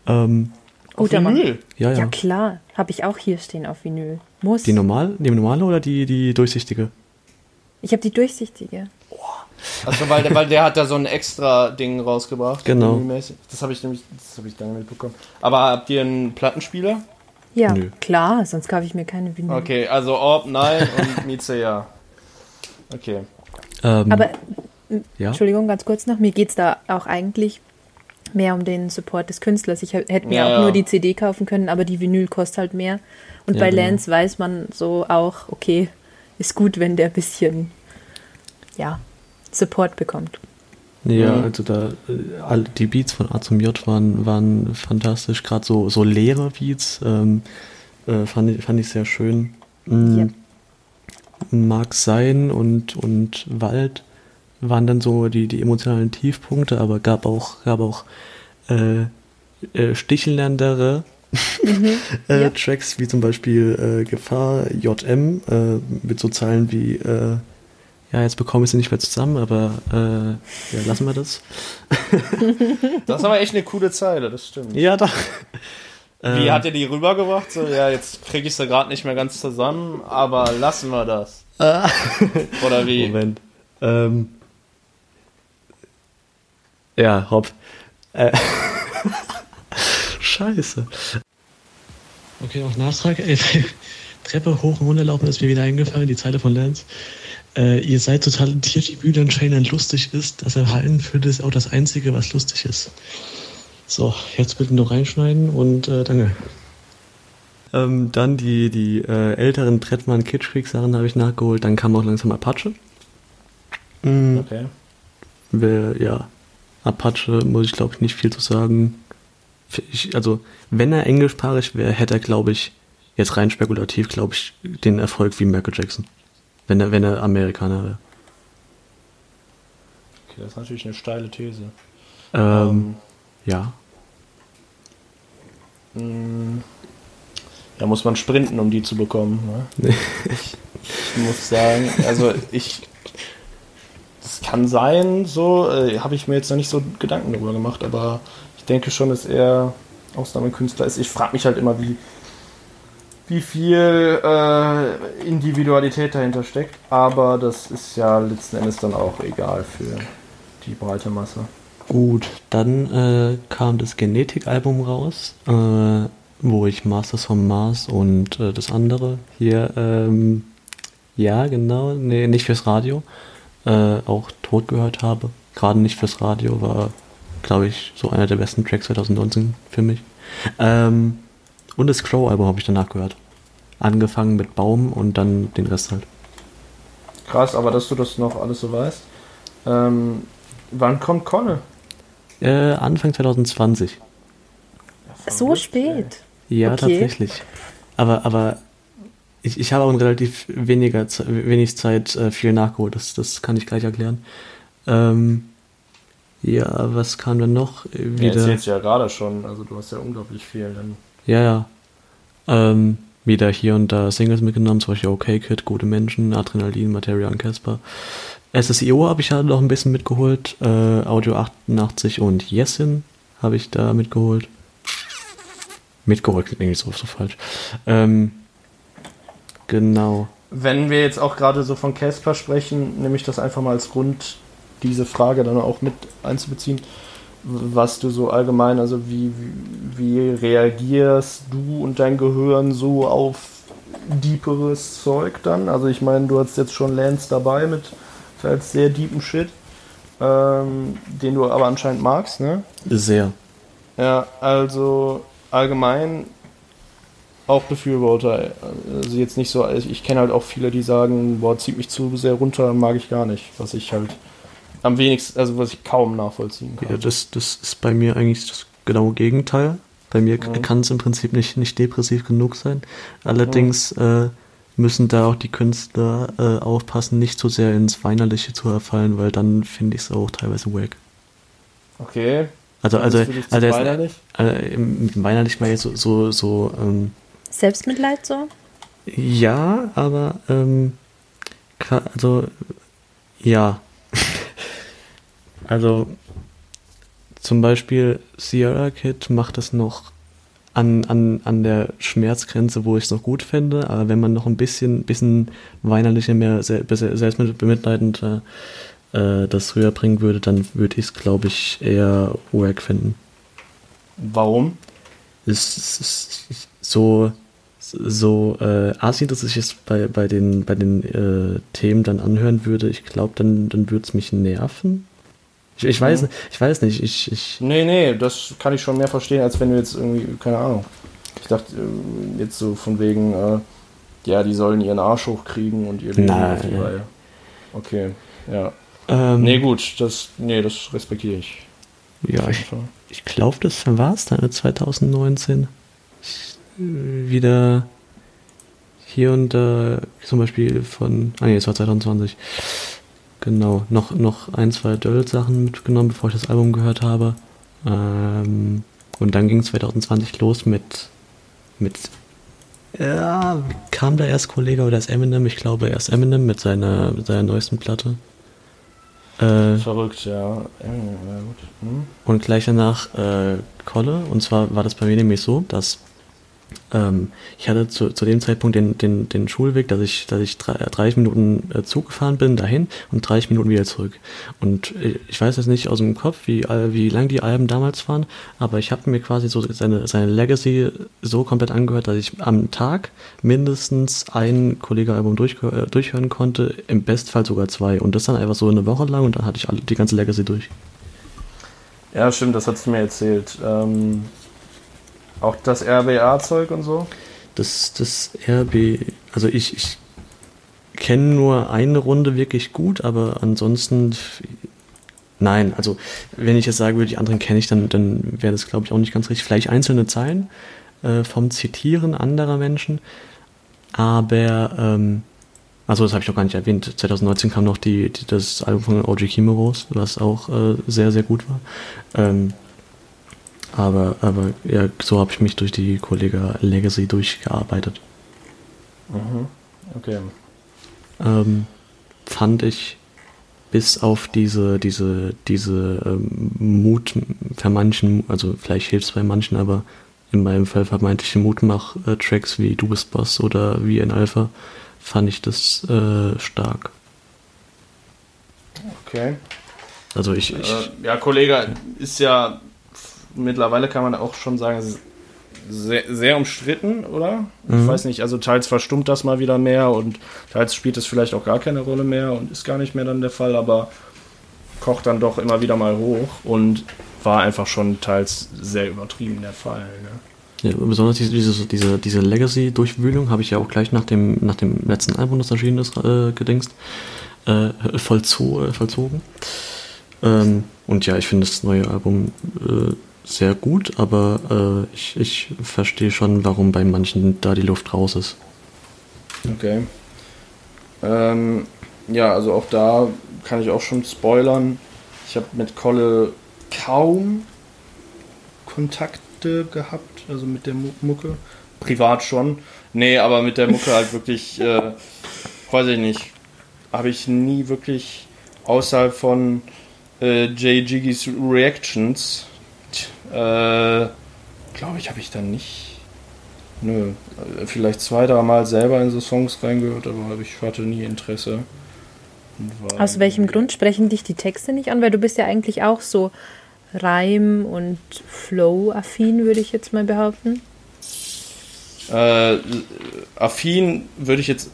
Ähm, Guter Mann. Vinyl? ja, ja. Ja, klar. Habe ich auch hier stehen auf Vinyl. Muss. Die normal, die normale oder die, die durchsichtige? ich habe die durchsichtige. Also weil, der- weil der hat da so ein extra Ding rausgebracht. Genau. Das habe ich nämlich, das habe ich lange mitbekommen. Aber habt ihr einen Plattenspieler? Ja, Nö. klar. Sonst kaufe ich mir keine Vinyl. Okay, also Orb nein und <laughs> Mieze ja. Okay. Ähm, Aber ja. Entschuldigung, ganz kurz noch. Mir geht es da auch eigentlich mehr um den Support des Künstlers. Ich hätte mir Ja, auch ja. nur die CD kaufen können, aber die Vinyl kostet halt mehr. Und Ja, bei genau. Lance weiß man so auch, okay, ist gut, wenn der ein bisschen, ja, Support bekommt. Ja, Mhm. also da äh, alle die Beats von A zum J waren, waren fantastisch, gerade so, so leere Beats, ähm, äh, fand, ich, fand ich sehr schön. Yep. Mag sein und, und Wald waren dann so die, die emotionalen Tiefpunkte, aber gab auch, gab auch äh, äh, stichelndere <laughs> äh, ja. Tracks, wie zum Beispiel äh, Gefahr, JM, äh, mit so Zeilen wie äh, ja, jetzt bekommen wir sie nicht mehr zusammen, aber äh, ja, lassen wir das. <laughs> Das ist aber echt eine coole Zeile, das stimmt. Ja, doch. Ähm, Wie hat er die rübergebracht? So, ja, jetzt kriege ich sie gerade nicht mehr ganz zusammen, aber lassen wir das. Oder wie? Moment. Ähm, ja, hopp. Äh, <laughs> Scheiße. Okay, noch Nachtrag. <laughs> Treppe hoch und runter laufen ist mir wieder eingefallen, die Zeile von Lance. Äh, ihr seid so talentiert, wie Bülent Trainer lustig ist. Das Erhalten für das auch das Einzige, was lustig ist. So, jetzt bitte noch reinschneiden und äh, danke. Ähm, dann die, die äh, älteren Trettmann Kitschkrieg Sachen habe ich nachgeholt. Dann kam auch langsam Apache. Mhm. Okay. Wer, ja, Apache muss ich glaube ich nicht viel zu sagen. Ich, also, wenn er englischsprachig wäre, hätte er glaube ich, jetzt rein spekulativ, glaube ich, den Erfolg wie Michael Jackson. Wenn er, wenn er Amerikaner wäre. Okay, das ist natürlich eine steile These. Ähm, ja. mh, Da muss man sprinten, um die zu bekommen. Ne? ich, <laughs> ich muss sagen, also ich. Das kann sein, so, äh, habe ich mir jetzt noch nicht so Gedanken darüber gemacht, aber ich denke schon, dass er Ausnahmekünstler ist. Ich frage mich halt immer, wie, wie viel äh, Individualität dahinter steckt, aber das ist ja letzten Endes dann auch egal für die breite Masse. Gut, dann äh, kam das Genetik-Album raus, äh, wo ich Masters from Mars und äh, das andere hier, ähm, ja genau, nee, nicht fürs Radio, äh, auch tot gehört habe. Gerade nicht fürs Radio, war, glaube ich, so einer der besten Tracks 2019 für mich. Ähm, und das Crow-Album habe ich danach gehört. Angefangen mit Baum und dann den Rest halt. Krass, aber dass du das noch alles so weißt. Ähm, wann kommt Conne? Äh, Anfang 2020. So spät. Ja, Okay. tatsächlich. Aber, aber ich, ich habe auch in relativ weniger, wenig Zeit äh, viel nachgeholt. Das, das kann ich gleich erklären. Ähm, ja, was kam denn noch? Äh, Ja, Wieder. erzählst ja gerade schon, also du hast ja unglaublich viel. Dann Ja, ja. Ähm, wieder hier und da Singles mitgenommen, zum Beispiel OK Kid, Gute Menschen, Adrenalin, Materia und Casper. SSIO habe ich halt noch ein bisschen mitgeholt. Äh, Audio 88 und Yesin habe ich da mitgeholt. Mitgeholt klingt irgendwie so, so falsch. Ähm, genau. Wenn wir jetzt auch gerade so von Casper sprechen, nehme ich das einfach mal als Grund, diese Frage dann auch mit einzubeziehen, was du so allgemein, also wie, wie, wie reagierst du und dein Gehirn so auf deeperes Zeug dann? Also ich meine, du hast jetzt schon Lance dabei mit vielleicht sehr deepen Shit, ähm, den du aber anscheinend magst, ne? Sehr. Ja, also allgemein auch Befürworter. Also jetzt nicht so, ich, ich kenne halt auch viele, die sagen, boah, zieht mich zu sehr runter, mag ich gar nicht. Was ich halt am wenigsten, also was ich kaum nachvollziehen kann. Ja, das, das ist bei mir eigentlich das genaue Gegenteil. Bei mir Mhm. kann es im Prinzip nicht, nicht depressiv genug sein. Allerdings äh, müssen da auch die Künstler äh, aufpassen, nicht so sehr ins Weinerliche zu erfallen, weil dann finde ich es auch teilweise wack. Okay. Also, also, zu also, jetzt, weinerlich? also im- mit dem Weinerlich mal jetzt so, so, so ähm, Selbstmitleid so? ja, aber ähm, also ja. <laughs> also zum Beispiel Sierra Kid macht das noch an, an, an der Schmerzgrenze, wo ich es noch gut finde, aber wenn man noch ein bisschen, bisschen weinerlicher, mehr sel se- selbstbemitleidend äh, das rüberbringen würde, dann würde ich es, glaube ich, eher wack finden. Warum? Es es ist so, so äh, assi, dass ich es bei, bei den, bei den äh, Themen dann anhören würde, ich glaube, dann, dann würde es mich nerven. Ich, ich, weiß, Mhm. ich weiß nicht, ich, ich, Nee, nee, das kann ich schon mehr verstehen, als wenn du jetzt irgendwie, keine Ahnung. Ich dachte äh, jetzt so von wegen, äh, ja, die sollen ihren Arsch hochkriegen und ihr Leben Nein. auf die Reihe. Okay, ja. ähm, Nee, gut, das, nee, das respektiere ich. ja, ich, ich glaube, das war es dann 2019. Ich, äh, wieder hier und da, zum Beispiel von, ah nee, es war 2020. Genau, noch, noch ein, zwei Döll-Sachen mitgenommen, bevor ich das Album gehört habe. Ähm, und dann ging 2020 los mit, mit, ja, kam da erst Kollege oder erst Eminem? Ich glaube erst Eminem mit seiner, mit seiner neuesten Platte. Äh, Verrückt, ja. Ja, ja gut. Hm? und gleich danach äh, Kolle. Und zwar war das bei mir nämlich so, dass ähm, ich hatte zu, zu dem Zeitpunkt den, den, den Schulweg, dass ich, dass ich 30 Minuten äh, Zug gefahren bin dahin und 30 Minuten wieder zurück. Und äh, ich weiß jetzt nicht aus dem Kopf, wie, wie lang die Alben damals waren, aber ich habe mir quasi so seine, seine Legacy so komplett angehört, dass ich am Tag mindestens ein Kollege-Album durch, äh, durchhören konnte, im Bestfall sogar zwei. Und das dann einfach so eine Woche lang und dann hatte ich alle, die ganze Legacy durch. Ja, stimmt, das hast du mir erzählt. Ähm, auch das RBA-Zeug und so? Das, das RB, also ich, ich kenne nur eine Runde wirklich gut, aber ansonsten nein. Also wenn ich jetzt sagen würde, die anderen kenne ich, dann, dann wäre das glaube ich auch nicht ganz richtig. Vielleicht einzelne Zeilen äh, vom Zitieren anderer Menschen, aber ähm, also das habe ich noch gar nicht erwähnt. 2019 kam noch die, die das Album von OG Kimo raus, was auch äh, sehr, sehr gut war. Ähm, aber, aber ja, so habe ich mich durch die Kollega Legacy durchgearbeitet. Mhm. Okay. Ähm, fand ich bis auf diese, diese, diese ähm, Mut für manchen, also vielleicht hilft es bei manchen, aber in meinem Fall vermeintliche Mutmach-Tracks wie Du bist Boss oder wie in Alpha, fand ich das äh, stark. Okay. Also ich, ich äh, ja, Kollege ist ja mittlerweile kann man auch schon sagen, sehr, sehr umstritten, oder? Mhm. Ich weiß nicht, also teils verstummt das mal wieder mehr und teils spielt es vielleicht auch gar keine Rolle mehr und ist gar nicht mehr dann der Fall, aber kocht dann doch immer wieder mal hoch und war einfach schon teils sehr übertrieben der Fall. Ne? Ja, besonders diese, diese, diese, Legacy-Durchwühlung habe ich ja auch gleich nach dem, nach dem letzten Album, das erschienen ist, äh, gedingst, äh, vollzo äh, vollzogen. Ähm, und ja, ich finde das neue Album äh, sehr gut, aber äh, ich, ich verstehe schon, warum bei manchen da die Luft raus ist. Okay. Ähm, ja, also auch da kann ich auch schon spoilern. Ich habe mit Kolle kaum Kontakte gehabt, also mit der Mucke. Privat schon. Nee, aber mit der Mucke halt wirklich, <laughs> äh, weiß ich nicht, habe ich nie wirklich außerhalb von äh, J. Jiggys Reactions äh, glaube ich, habe ich dann nicht. Nö, vielleicht zwei, drei Mal selber in so Songs reingehört, aber ich hatte nie Interesse. Aus welchem Grund sprechen dich die Texte nicht an? Weil du bist ja eigentlich auch so Reim- und Flow-affin, würde ich jetzt mal behaupten. Äh, affin würde ich jetzt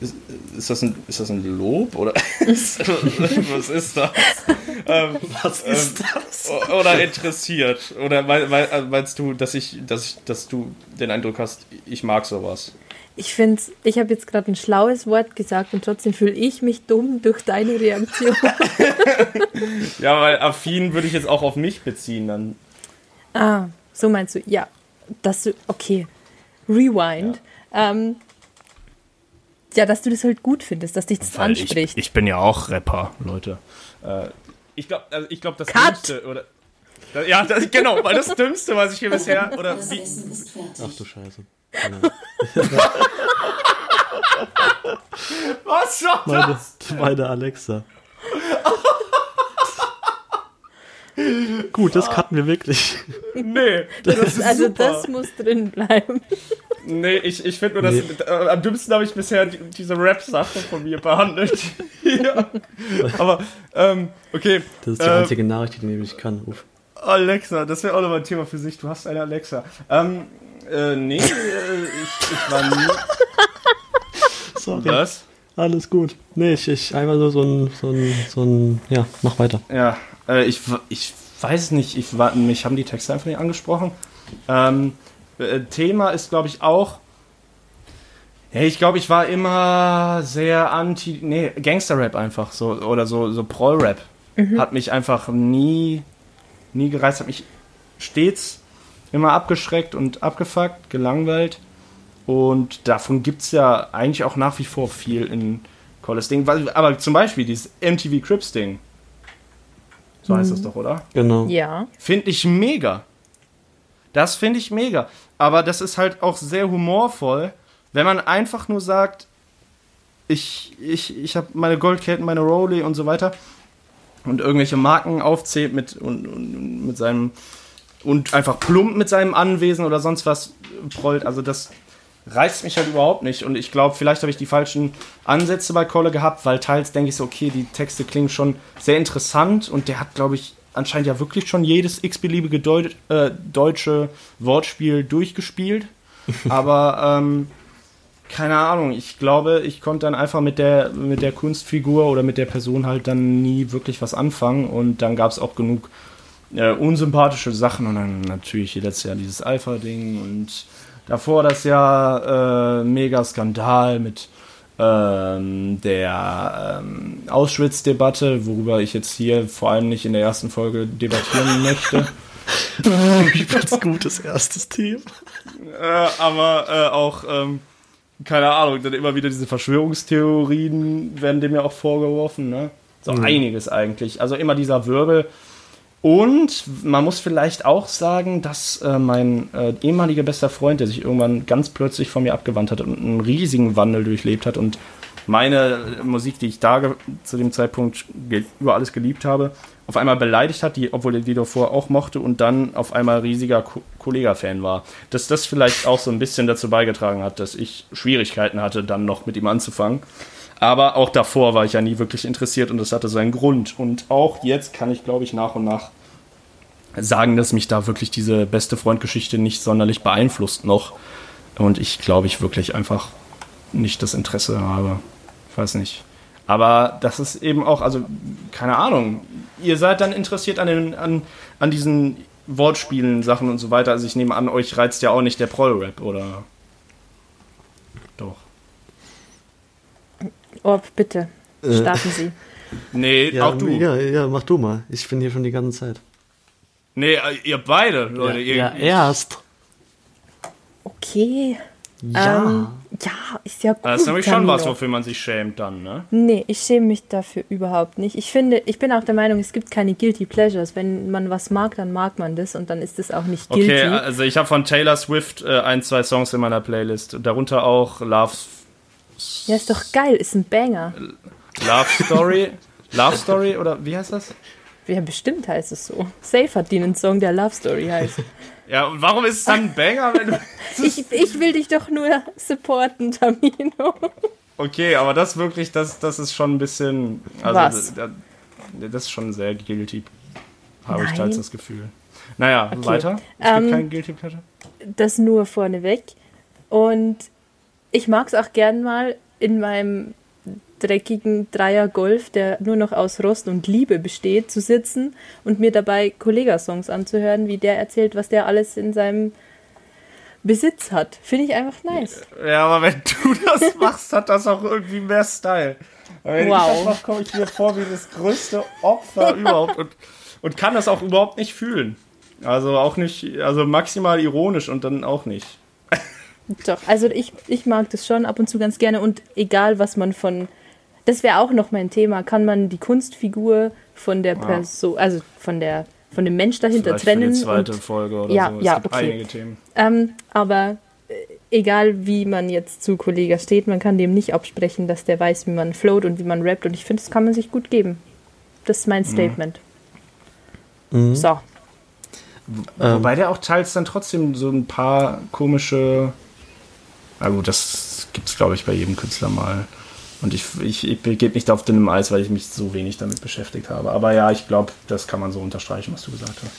ist, ist, das ein, ist das ein Lob oder <laughs> was ist das? Ähm, was ist ähm, das? Oder interessiert? Oder äh, meinst du, dass ich, dass ich, dass du den Eindruck hast, ich mag sowas? Ich finde, ich habe jetzt gerade ein schlaues Wort gesagt und trotzdem fühle ich mich dumm durch deine Reaktion. <laughs> ja, weil affin würde ich jetzt auch auf mich beziehen dann. Ah, so meinst du? Ja, dass du okay. Rewind. Ja. Ähm, ja, dass du das halt gut findest, dass dich das Weil anspricht. Ich, ich, bin ja auch Rapper, Leute. Äh, ich glaube, also ich glaube, das Cut. Dümmste, oder. Ja, das, genau, weil das Dümmste, was ich hier bisher. Oder wie, Ach du Scheiße. <laughs> was war meine, das? Meine Alexa. Gut, das cutten wir wirklich. Nee, das ist also super. das muss drin bleiben. Nee, ich, ich finde nur, dass nee. äh, am dümmsten habe ich bisher die, diese Rap-Sache von mir behandelt. <laughs> ja. Aber, ähm, okay. Das ist die äh, einzige Nachricht, die nämlich kann. Ruf. Alexa, das wäre auch nochmal ein Thema für sich. Du hast eine Alexa. Ähm, äh, nee, äh, ich, ich war nie. <laughs> Sorry. Was? Alles gut. Nee, ich, ich einfach nur so ein, so ein, so ein, ja, mach weiter. Ja, äh, ich, ich weiß nicht, ich war, mich haben die Texte einfach nicht angesprochen. Ähm, äh, Thema ist, glaube ich, auch. Ich glaube, ich war immer sehr anti. Nee, Gangster-Rap einfach. So, oder so, so Proll-Rap. Mhm. Hat mich einfach nie, nie gereizt. Hat mich stets immer abgeschreckt und abgefuckt, gelangweilt. Und davon gibt es ja eigentlich auch nach wie vor viel in Colles Ding. Aber zum Beispiel dieses MTV Crips Ding. So mhm. heißt das doch, oder? Genau. Ja. Finde ich mega. Das finde ich mega. Aber das ist halt auch sehr humorvoll, wenn man einfach nur sagt, ich, ich, ich habe meine Goldketten, meine Rolli und so weiter und irgendwelche Marken aufzählt mit, und, und, mit seinem und einfach plump mit seinem Anwesen oder sonst was prollt. Also das reizt mich halt überhaupt nicht. Und ich glaube, vielleicht habe ich die falschen Ansätze bei Kolle gehabt, weil teils denke ich so, okay, die Texte klingen schon sehr interessant und der hat, glaube ich, anscheinend ja wirklich schon jedes x-beliebige Deut äh, deutsche Wortspiel durchgespielt. <laughs> Aber ähm, keine Ahnung, ich glaube, ich konnte dann einfach mit der, mit der Kunstfigur oder mit der Person halt dann nie wirklich was anfangen und dann gab es auch genug äh, unsympathische Sachen und dann natürlich letztes Jahr dieses Alpha-Ding und davor das Jahr äh, mega Skandal mit ähm, der ähm, Auschwitz-Debatte, worüber ich jetzt hier vor allem nicht in der ersten Folge debattieren <laughs> möchte. Ganz gutes erstes Thema. Äh, aber äh, auch, ähm, keine Ahnung, dann immer wieder diese Verschwörungstheorien werden dem ja auch vorgeworfen, ne? So Mhm. einiges eigentlich. Also immer dieser Wirbel. Und man muss vielleicht auch sagen, dass äh, mein äh, ehemaliger bester Freund, der sich irgendwann ganz plötzlich von mir abgewandt hat und einen riesigen Wandel durchlebt hat und meine äh, Musik, die ich da zu dem Zeitpunkt über alles geliebt habe, auf einmal beleidigt hat, die, obwohl er die davor auch mochte und dann auf einmal riesiger Ko Kollega-Fan war. Dass das vielleicht auch so ein bisschen dazu beigetragen hat, dass ich Schwierigkeiten hatte, dann noch mit ihm anzufangen. Aber auch davor war ich ja nie wirklich interessiert und das hatte seinen Grund. Und auch jetzt kann ich, glaube ich, nach und nach sagen, dass mich da wirklich diese beste Freundgeschichte nicht sonderlich beeinflusst noch. Und ich glaube, ich wirklich einfach nicht das Interesse habe. Ich weiß nicht. Aber das ist eben auch, also, keine Ahnung. Ihr seid dann interessiert an, den, an, an diesen Wortspielen, Sachen und so weiter. Also ich nehme an, euch reizt ja auch nicht der Proll-Rap, oder? Doch. Orb, bitte, Äh, starten Sie. Nee, Ja, auch du. Ja, ja, mach du mal. Ich bin hier schon die ganze Zeit. Nee, äh, ihr beide, Leute. ihr, ja, erst. Okay. Ja. Ähm, ja, ist ja gut. Das ist nämlich schon was, wofür man sich schämt dann, ne? Nee, ich schäme mich dafür überhaupt nicht. Ich finde, ich bin auch der Meinung, es gibt keine Guilty Pleasures. Wenn man was mag, dann mag man das und dann ist es auch nicht guilty. Okay, also ich habe von Taylor Swift äh, ein, zwei Songs in meiner Playlist. Darunter auch Love, ja, ist doch geil, ist ein Banger. Love Story. Love Story oder wie heißt das? Ja, bestimmt heißt es so. Safe hat die einen Song, der Love Story heißt. Ja, und warum ist es dann ein Banger, wenn du. <laughs> ich, ich will dich doch nur supporten, Tamino. Okay, aber das wirklich, das, das ist schon ein bisschen. Also, Was? Da, das ist schon sehr guilty. Habe ich teils das Gefühl. Naja, Okay. weiter. Es Ähm, gibt kein Guilty Pleasure. Das nur vorneweg. Und ich mag es auch gern mal in meinem dreckigen Dreier Golf, der nur noch aus Rost und Liebe besteht, zu sitzen und mir dabei Kollegasongs anzuhören, wie der erzählt, was der alles in seinem Besitz hat. Finde ich einfach nice. Ja, aber wenn du das <laughs> machst, hat das auch irgendwie mehr Style. Aber wenn Wow. ich das mache, komme ich mir vor wie das größte Opfer <laughs> überhaupt und, und kann das auch überhaupt nicht fühlen. Also auch nicht, also maximal ironisch und dann auch nicht. Doch, also ich, ich mag das schon ab und zu ganz gerne und egal, was man von. Das wäre auch noch mein Thema. Kann man die Kunstfigur von der Person, also von der von dem Mensch dahinter Vielleicht für trennen? die zweite und, Folge oder Ja, so. Es ja, gibt okay. einige Themen. ähm, aber äh, egal, wie man jetzt zu Kollega steht, man kann dem nicht absprechen, dass der weiß, wie man float und wie man rappt. Und ich finde, das kann man sich gut geben. Das ist mein Statement. Mhm. So. Wobei der auch teils dann trotzdem so ein paar komische. Na gut, das gibt's glaube ich bei jedem Künstler mal. Und ich, ich, ich begebe mich da auf dünnem Eis, weil ich mich so wenig damit beschäftigt habe. Aber ja, ich glaube, das kann man so unterstreichen, was du gesagt hast.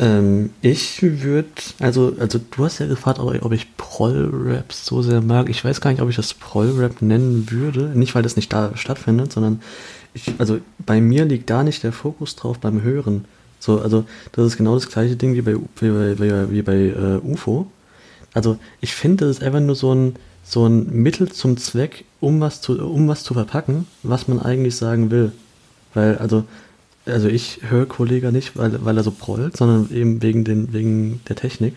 Ähm, ich würde, also, also du hast ja gefragt, ob, ob ich Proll-Rap so sehr mag. Ich weiß gar nicht, ob ich das Proll-Rap nennen würde. Nicht, weil das nicht da stattfindet, sondern ich, also bei mir liegt da nicht der Fokus drauf beim Hören. So, also das ist genau das gleiche Ding wie bei, wie bei, wie bei, wie bei äh, UFO. Also ich finde, das ist einfach nur so ein, so ein Mittel zum Zweck, um was zu, um was zu verpacken, was man eigentlich sagen will. Weil, also, also ich höre Kollega nicht, weil, weil er so prollt, sondern eben wegen, den, wegen der Technik.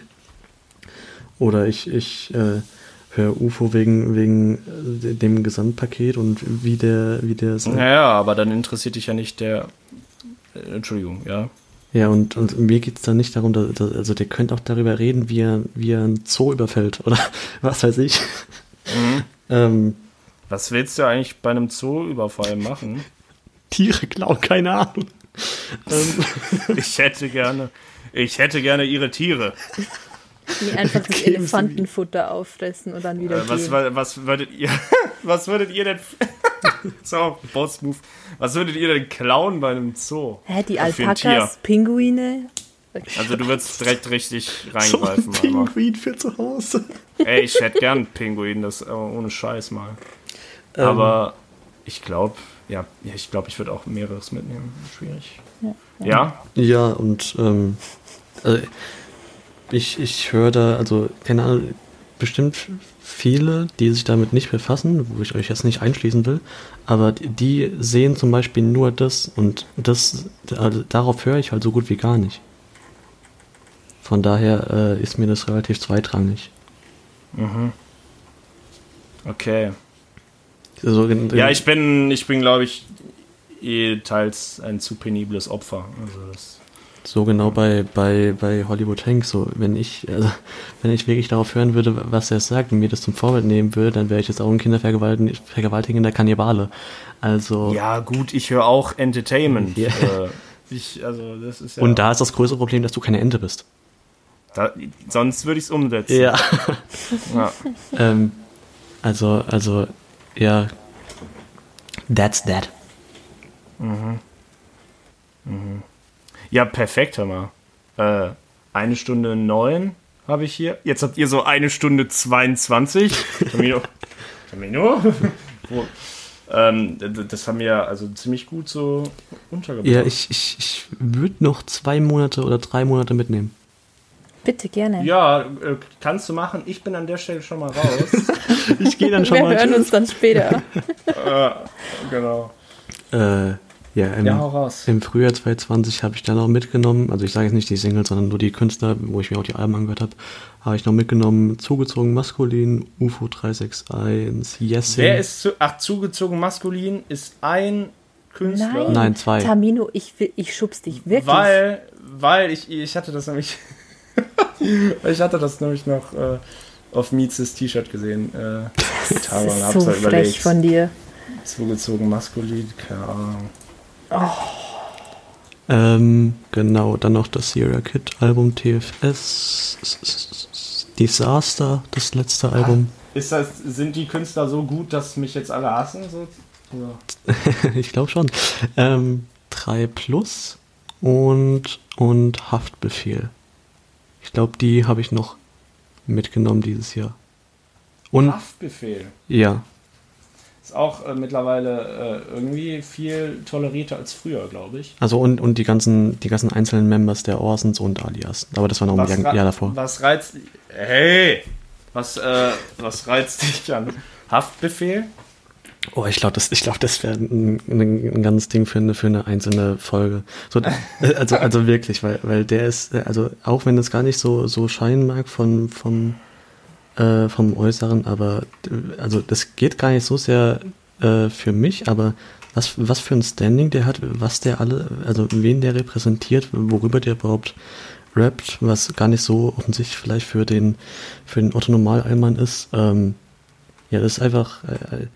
Oder ich, ich äh, höre UFO wegen, wegen äh, dem Gesamtpaket und wie der, wie der. Naja, aber dann interessiert dich ja nicht der. Äh, Entschuldigung, ja. Ja, und, und mir geht es dann nicht darum, dass, dass, also der könnte auch darüber reden, wie er, wie er ein Zoo überfällt oder <laughs> was weiß ich. ähm, Was willst du eigentlich bei einem Zoo-Überfall machen? Tiere klauen, keine Ahnung. Ähm, <laughs> ich hätte gerne, ich hätte gerne ihre Tiere. Nee, einfach das Elefantenfutter auffressen und dann wieder Äh, was, gehen. wa- was würdet ihr, <laughs> was würdet ihr denn, <laughs> so, Boss-Move, was würdet ihr denn klauen bei einem Zoo? Hä, die ein Alpakas, Pinguine? Also du würdest direkt richtig <laughs> So ein reingreifen. Pinguin für zu Hause. Ey, ich hätte gern einen Pinguin, das aber ohne Scheiß mal. Ähm, Aber ich glaube, ja, ja, ich glaube, ich würde auch mehreres mitnehmen. Schwierig. Ja? Ja, und ähm, also ich, ich höre da, also keine Ahnung, bestimmt viele, die sich damit nicht befassen, wo ich euch jetzt nicht einschließen will, aber die, sehen zum Beispiel nur das und das, also darauf höre ich halt so gut wie gar nicht. Von daher äh, ist mir das relativ zweitrangig. Okay. Also, Ja, ich bin, ich bin, glaube ich, eh teils ein zu penibles Opfer. Also das, So genau bei, bei, bei Hollywood Hank, so wenn ich, also, wenn ich wirklich darauf hören würde, was er sagt und mir das zum Vorbild nehmen würde, dann wäre ich jetzt auch ein kindervergewaltigender Kannibale. Also ja, gut, ich höre auch Entertainment. Ja. Äh, ich, also das ist ja, und da ist das größere Problem, dass du keine Ente bist. da, sonst würde ich es umsetzen. Ja. <laughs> Ja. ähm, also, also, ja. That's that. Ja, perfekt, hör mal. Äh, eine Stunde neun habe ich hier. Jetzt habt ihr so eine Stunde 22. Camino. Camino? Wo, ähm, das haben wir also ziemlich gut so untergebracht. Ja, ich, ich, ich würde noch zwei Monate oder drei Monate mitnehmen. Bitte, gerne. Ja, äh, kannst du machen. Ich bin an der Stelle schon mal raus. <laughs> Ich gehe dann schon Wir mal. hören uns dann später. <laughs> äh, genau. Äh, ja, im, Ja, hau raus. im Frühjahr 2020 habe ich dann auch mitgenommen, also ich sage jetzt nicht die Singles, sondern nur die Künstler, wo ich mir auch die Alben angehört habe, habe ich noch mitgenommen, zugezogen maskulin, UFO 361, Yes. Wer ist zu, ach, zugezogen maskulin ist ein Künstler. Nein, Nein, zwei. Tamino, ich, ich schubs dich wirklich. Weil, weil ich, ich hatte das nämlich, <laughs> ich hatte das nämlich noch äh, auf Miezes T-Shirt gesehen. Äh, das ist so halt frech überlegt. von dir. Zugezogen maskulin, keine Ahnung. Ähm, genau, dann noch das Sierra Kid Album TFS, Disaster, das letzte Album. Ist das, sind die Künstler so gut, dass mich jetzt alle hassen? So? <laughs> Ich glaube schon. Ähm, 3 Plus und, und Haftbefehl. Ich glaube, die habe ich noch mitgenommen dieses Jahr. Und Haftbefehl. ja, Ist auch äh, mittlerweile äh, irgendwie viel tolerierter als früher, glaube ich. also und, und die ganzen, die ganzen einzelnen Members der Orsons und Alias. Aber das war noch ein Jahr, davor. was reizt Hey! Was, äh, was reizt dich an? Haftbefehl? Oh, ich glaube, das, ich glaub, das wäre ein, ein, ein ganzes Ding für eine, für eine einzelne Folge. So, äh, also, also wirklich, weil, weil der ist, äh, also auch wenn es gar nicht so, so scheinen mag von, vom, äh, vom Äußeren, aber also das geht gar nicht so sehr äh, für mich, aber was, was für ein Standing der hat, was der alle, also wen der repräsentiert, worüber der überhaupt rappt, was gar nicht so offensichtlich vielleicht für den, für den Otto Normalallmann ist, ähm, ja, das ist einfach, äh,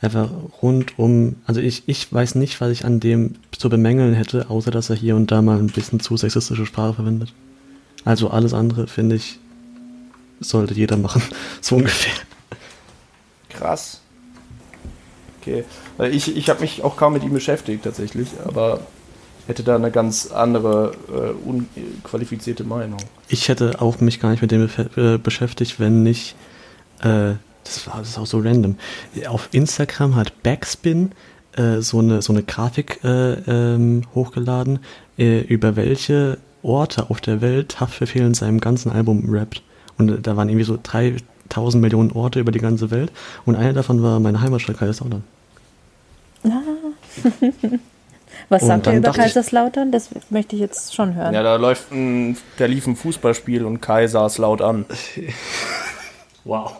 einfach rundum, also ich, ich weiß nicht, was ich an dem zu bemängeln hätte, außer dass er hier und da mal ein bisschen zu sexistische Sprache verwendet. Also alles andere, finde ich, sollte jeder machen, <laughs> so ungefähr. Krass. Okay. Ich, ich habe mich auch kaum mit ihm beschäftigt tatsächlich, aber hätte da eine ganz andere, äh, unqualifizierte Meinung. Ich hätte auch mich gar nicht mit dem äh, beschäftigt, wenn nicht, äh, das war das ist auch so random. Auf Instagram hat Backspin äh, so eine so eine Grafik äh, ähm, hochgeladen, über welche Orte auf der Welt Haftbefehl in seinem ganzen Album rappt. Und da waren irgendwie so 3000 Millionen Orte über die ganze Welt und einer davon war meine Heimatstadt Kaiserslautern. <laughs> Was Und sagt ihr über Kaiserslautern? Das möchte ich jetzt schon hören. Ja, da läuft ein, da lief ein Fußballspiel und Kai saß laut <laughs> an. Wow.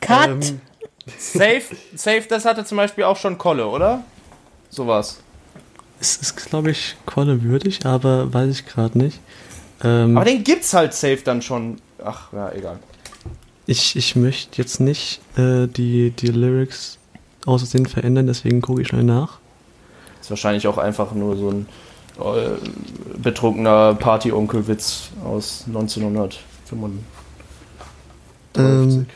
Cut! Ähm, Safe, safe, das hatte zum Beispiel auch schon Kolle, oder? Sowas. es ist, glaube ich, Kolle würdig, aber weiß ich gerade nicht. Ähm, Aber den gibt's halt safe dann schon. Ach, ja, egal. Ich, ich möchte jetzt nicht äh, die, die Lyrics aus Versehen verändern, deswegen gucke ich schnell nach. Ist wahrscheinlich auch einfach nur so ein äh, betrunkener Party-Onkel-Witz aus 1995. Ähm,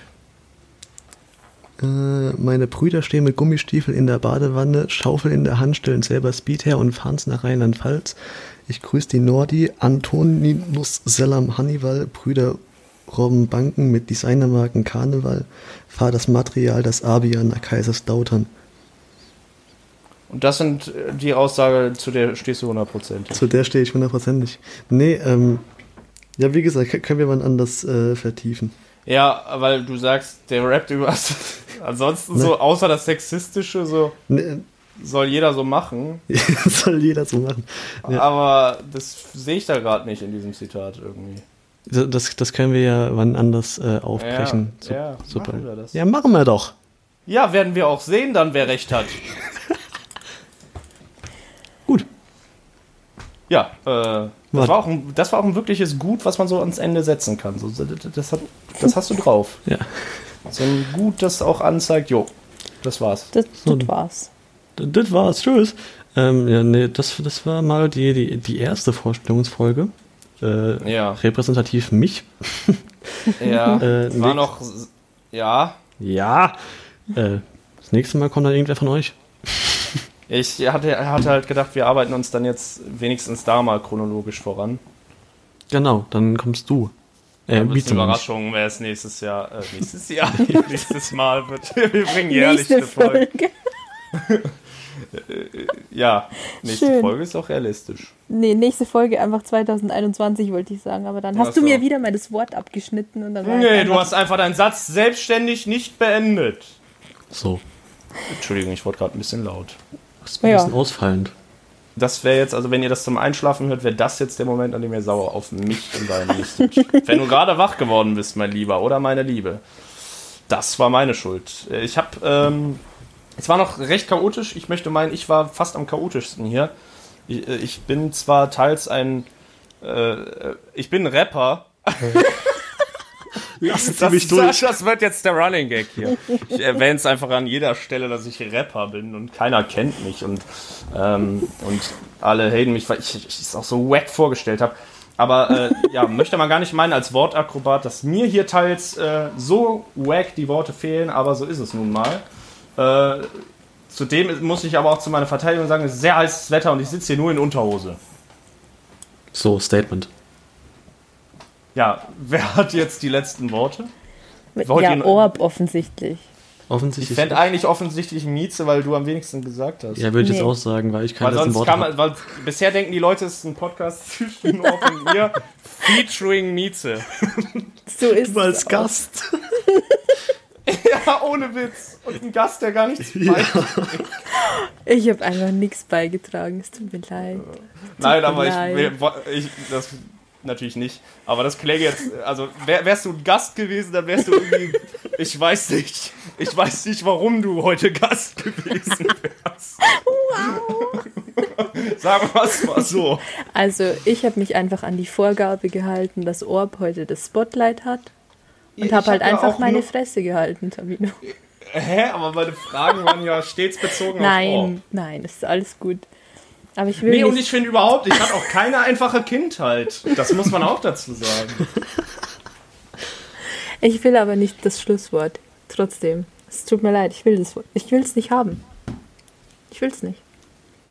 äh, meine Brüder stehen mit Gummistiefeln in der Badewanne, Schaufel in der Hand, stellen selber Speed her und fahren's nach Rheinland-Pfalz. Ich grüße die Nordi, Antoninus Selam Hannibal, Brüder Robben Banken mit Designermarken Karneval, fahr das Material, das Abian nach Kaiserslautern. Und das sind äh, die Aussage, zu der stehst du 100%. Zu der stehe ich hundertprozentig. Nee, ähm, ja, wie gesagt, können wir mal anders äh, vertiefen. Ja, weil du sagst, der rappt über was. <laughs> Ansonsten so, außer das Sexistische, so Nee, soll jeder so machen. <laughs> soll jeder so machen. Ja. Aber das sehe ich da gerade nicht in diesem Zitat irgendwie. Das, das können wir ja wann anders äh, aufbrechen. Ja, ja, super. machen wir das. Ja, machen wir doch. Ja, werden wir auch sehen, dann wer recht hat. <laughs> Gut. Ja, äh, das, war auch ein, das war auch ein wirkliches Gut, was man so ans Ende setzen kann. So, das, das, hat, das hast du drauf. <laughs> Ja. So ein Gut, das auch anzeigt, jo, das war's. Das, So. das war's. Das war's, tschüss. Ähm, ja, nee, das, das war mal die, die, die erste Vorstellungsfolge. Äh, Ja. Repräsentativ mich. <laughs> Ja, Äh, war noch, ja, Ja. Äh, das nächste Mal kommt dann irgendwer von euch. <laughs> ich hatte, hatte halt gedacht, wir arbeiten uns dann jetzt wenigstens da mal chronologisch voran. Genau, dann kommst du. Äh, Ja, ich. Überraschung, wer es nächstes Jahr, äh, nächstes Jahr, <laughs> nächstes Mal wird. Wir bringen jährlich Nächste eine Folge. Folge. Ja, nächste Schön. Folge ist auch realistisch. Nee, nächste Folge einfach 2021, wollte ich sagen. Aber dann hast Ach du mir wieder mal das Wort abgeschnitten und dann war ich Nee, einfach, du hast einfach deinen Satz selbstständig nicht beendet. So. Entschuldigung, ich wurde gerade ein bisschen laut. Das ist ein Ja. bisschen ausfallend. Das wäre jetzt, also wenn ihr das zum Einschlafen hört, wäre das jetzt der Moment, an dem ihr sauer auf mich und deinen müsstet. <laughs> wenn du gerade wach geworden bist, mein Lieber oder meine Liebe. Das war meine Schuld. Äh, Ich habe, ähm, es war noch recht chaotisch. Ich möchte meinen, ich war fast am chaotischsten hier. Ich, äh, ich bin zwar teils ein, äh, ich bin Rapper. <laughs> Lassen Das, das, das wird jetzt der Running Gag hier. Ich erwähne es einfach an jeder Stelle, dass ich Rapper bin und keiner kennt mich und, ähm, und alle haten mich, weil ich, ich es auch so wack vorgestellt habe. Aber äh, ja, möchte man gar nicht meinen als Wortakrobat, dass mir hier teils äh, so wack die Worte fehlen, aber so ist es nun mal. Äh, zudem muss ich aber auch zu meiner Verteidigung sagen, es ist sehr heißes Wetter und ich sitze hier nur in Unterhose. So, Statement. Ja, <laughs> wer hat jetzt die letzten Worte? wollt ja, ihr- Orb offensichtlich. Ich Offensichtlich. fände eigentlich offensichtlich Mieze, weil du am wenigsten gesagt hast. ja, würde ich Nee. jetzt auch sagen, weil ich keine letzten Worte man, weil bisher denken die Leute, es ist ein Podcast <laughs> zwischen Orb und mir, <laughs> featuring Mieze. So ist Du als es auch. Gast. <laughs> Ja, ohne Witz. Und ein Gast, der gar nichts beiträgt. Ich habe einfach nichts beigetragen. Es tut mir leid. Nein, mir aber ich, leid. ich, das natürlich nicht. Aber das kläge jetzt, also wär, wärst du ein Gast gewesen, dann wärst du irgendwie, <laughs> ich weiß nicht, ich weiß nicht, warum du heute Gast gewesen wärst. Wow. <laughs> Sagen wir es mal so. Also, ich habe mich einfach an die Vorgabe gehalten, dass Orb heute das Spotlight hat. Und Ich habe halt hab ja einfach auch meine nur- Fresse gehalten, Tabino. <laughs> Hä? Aber meine Fragen waren ja stets bezogen auf Orb. Nein, nein, ist alles gut. Aber ich will Nee, und nicht. ich finde überhaupt, ich hatte auch keine einfache Kindheit. Das muss man auch dazu sagen. Ich will aber nicht das Schlusswort. Trotzdem. Es tut mir leid, ich will das. Ich will es nicht haben. Ich will es nicht.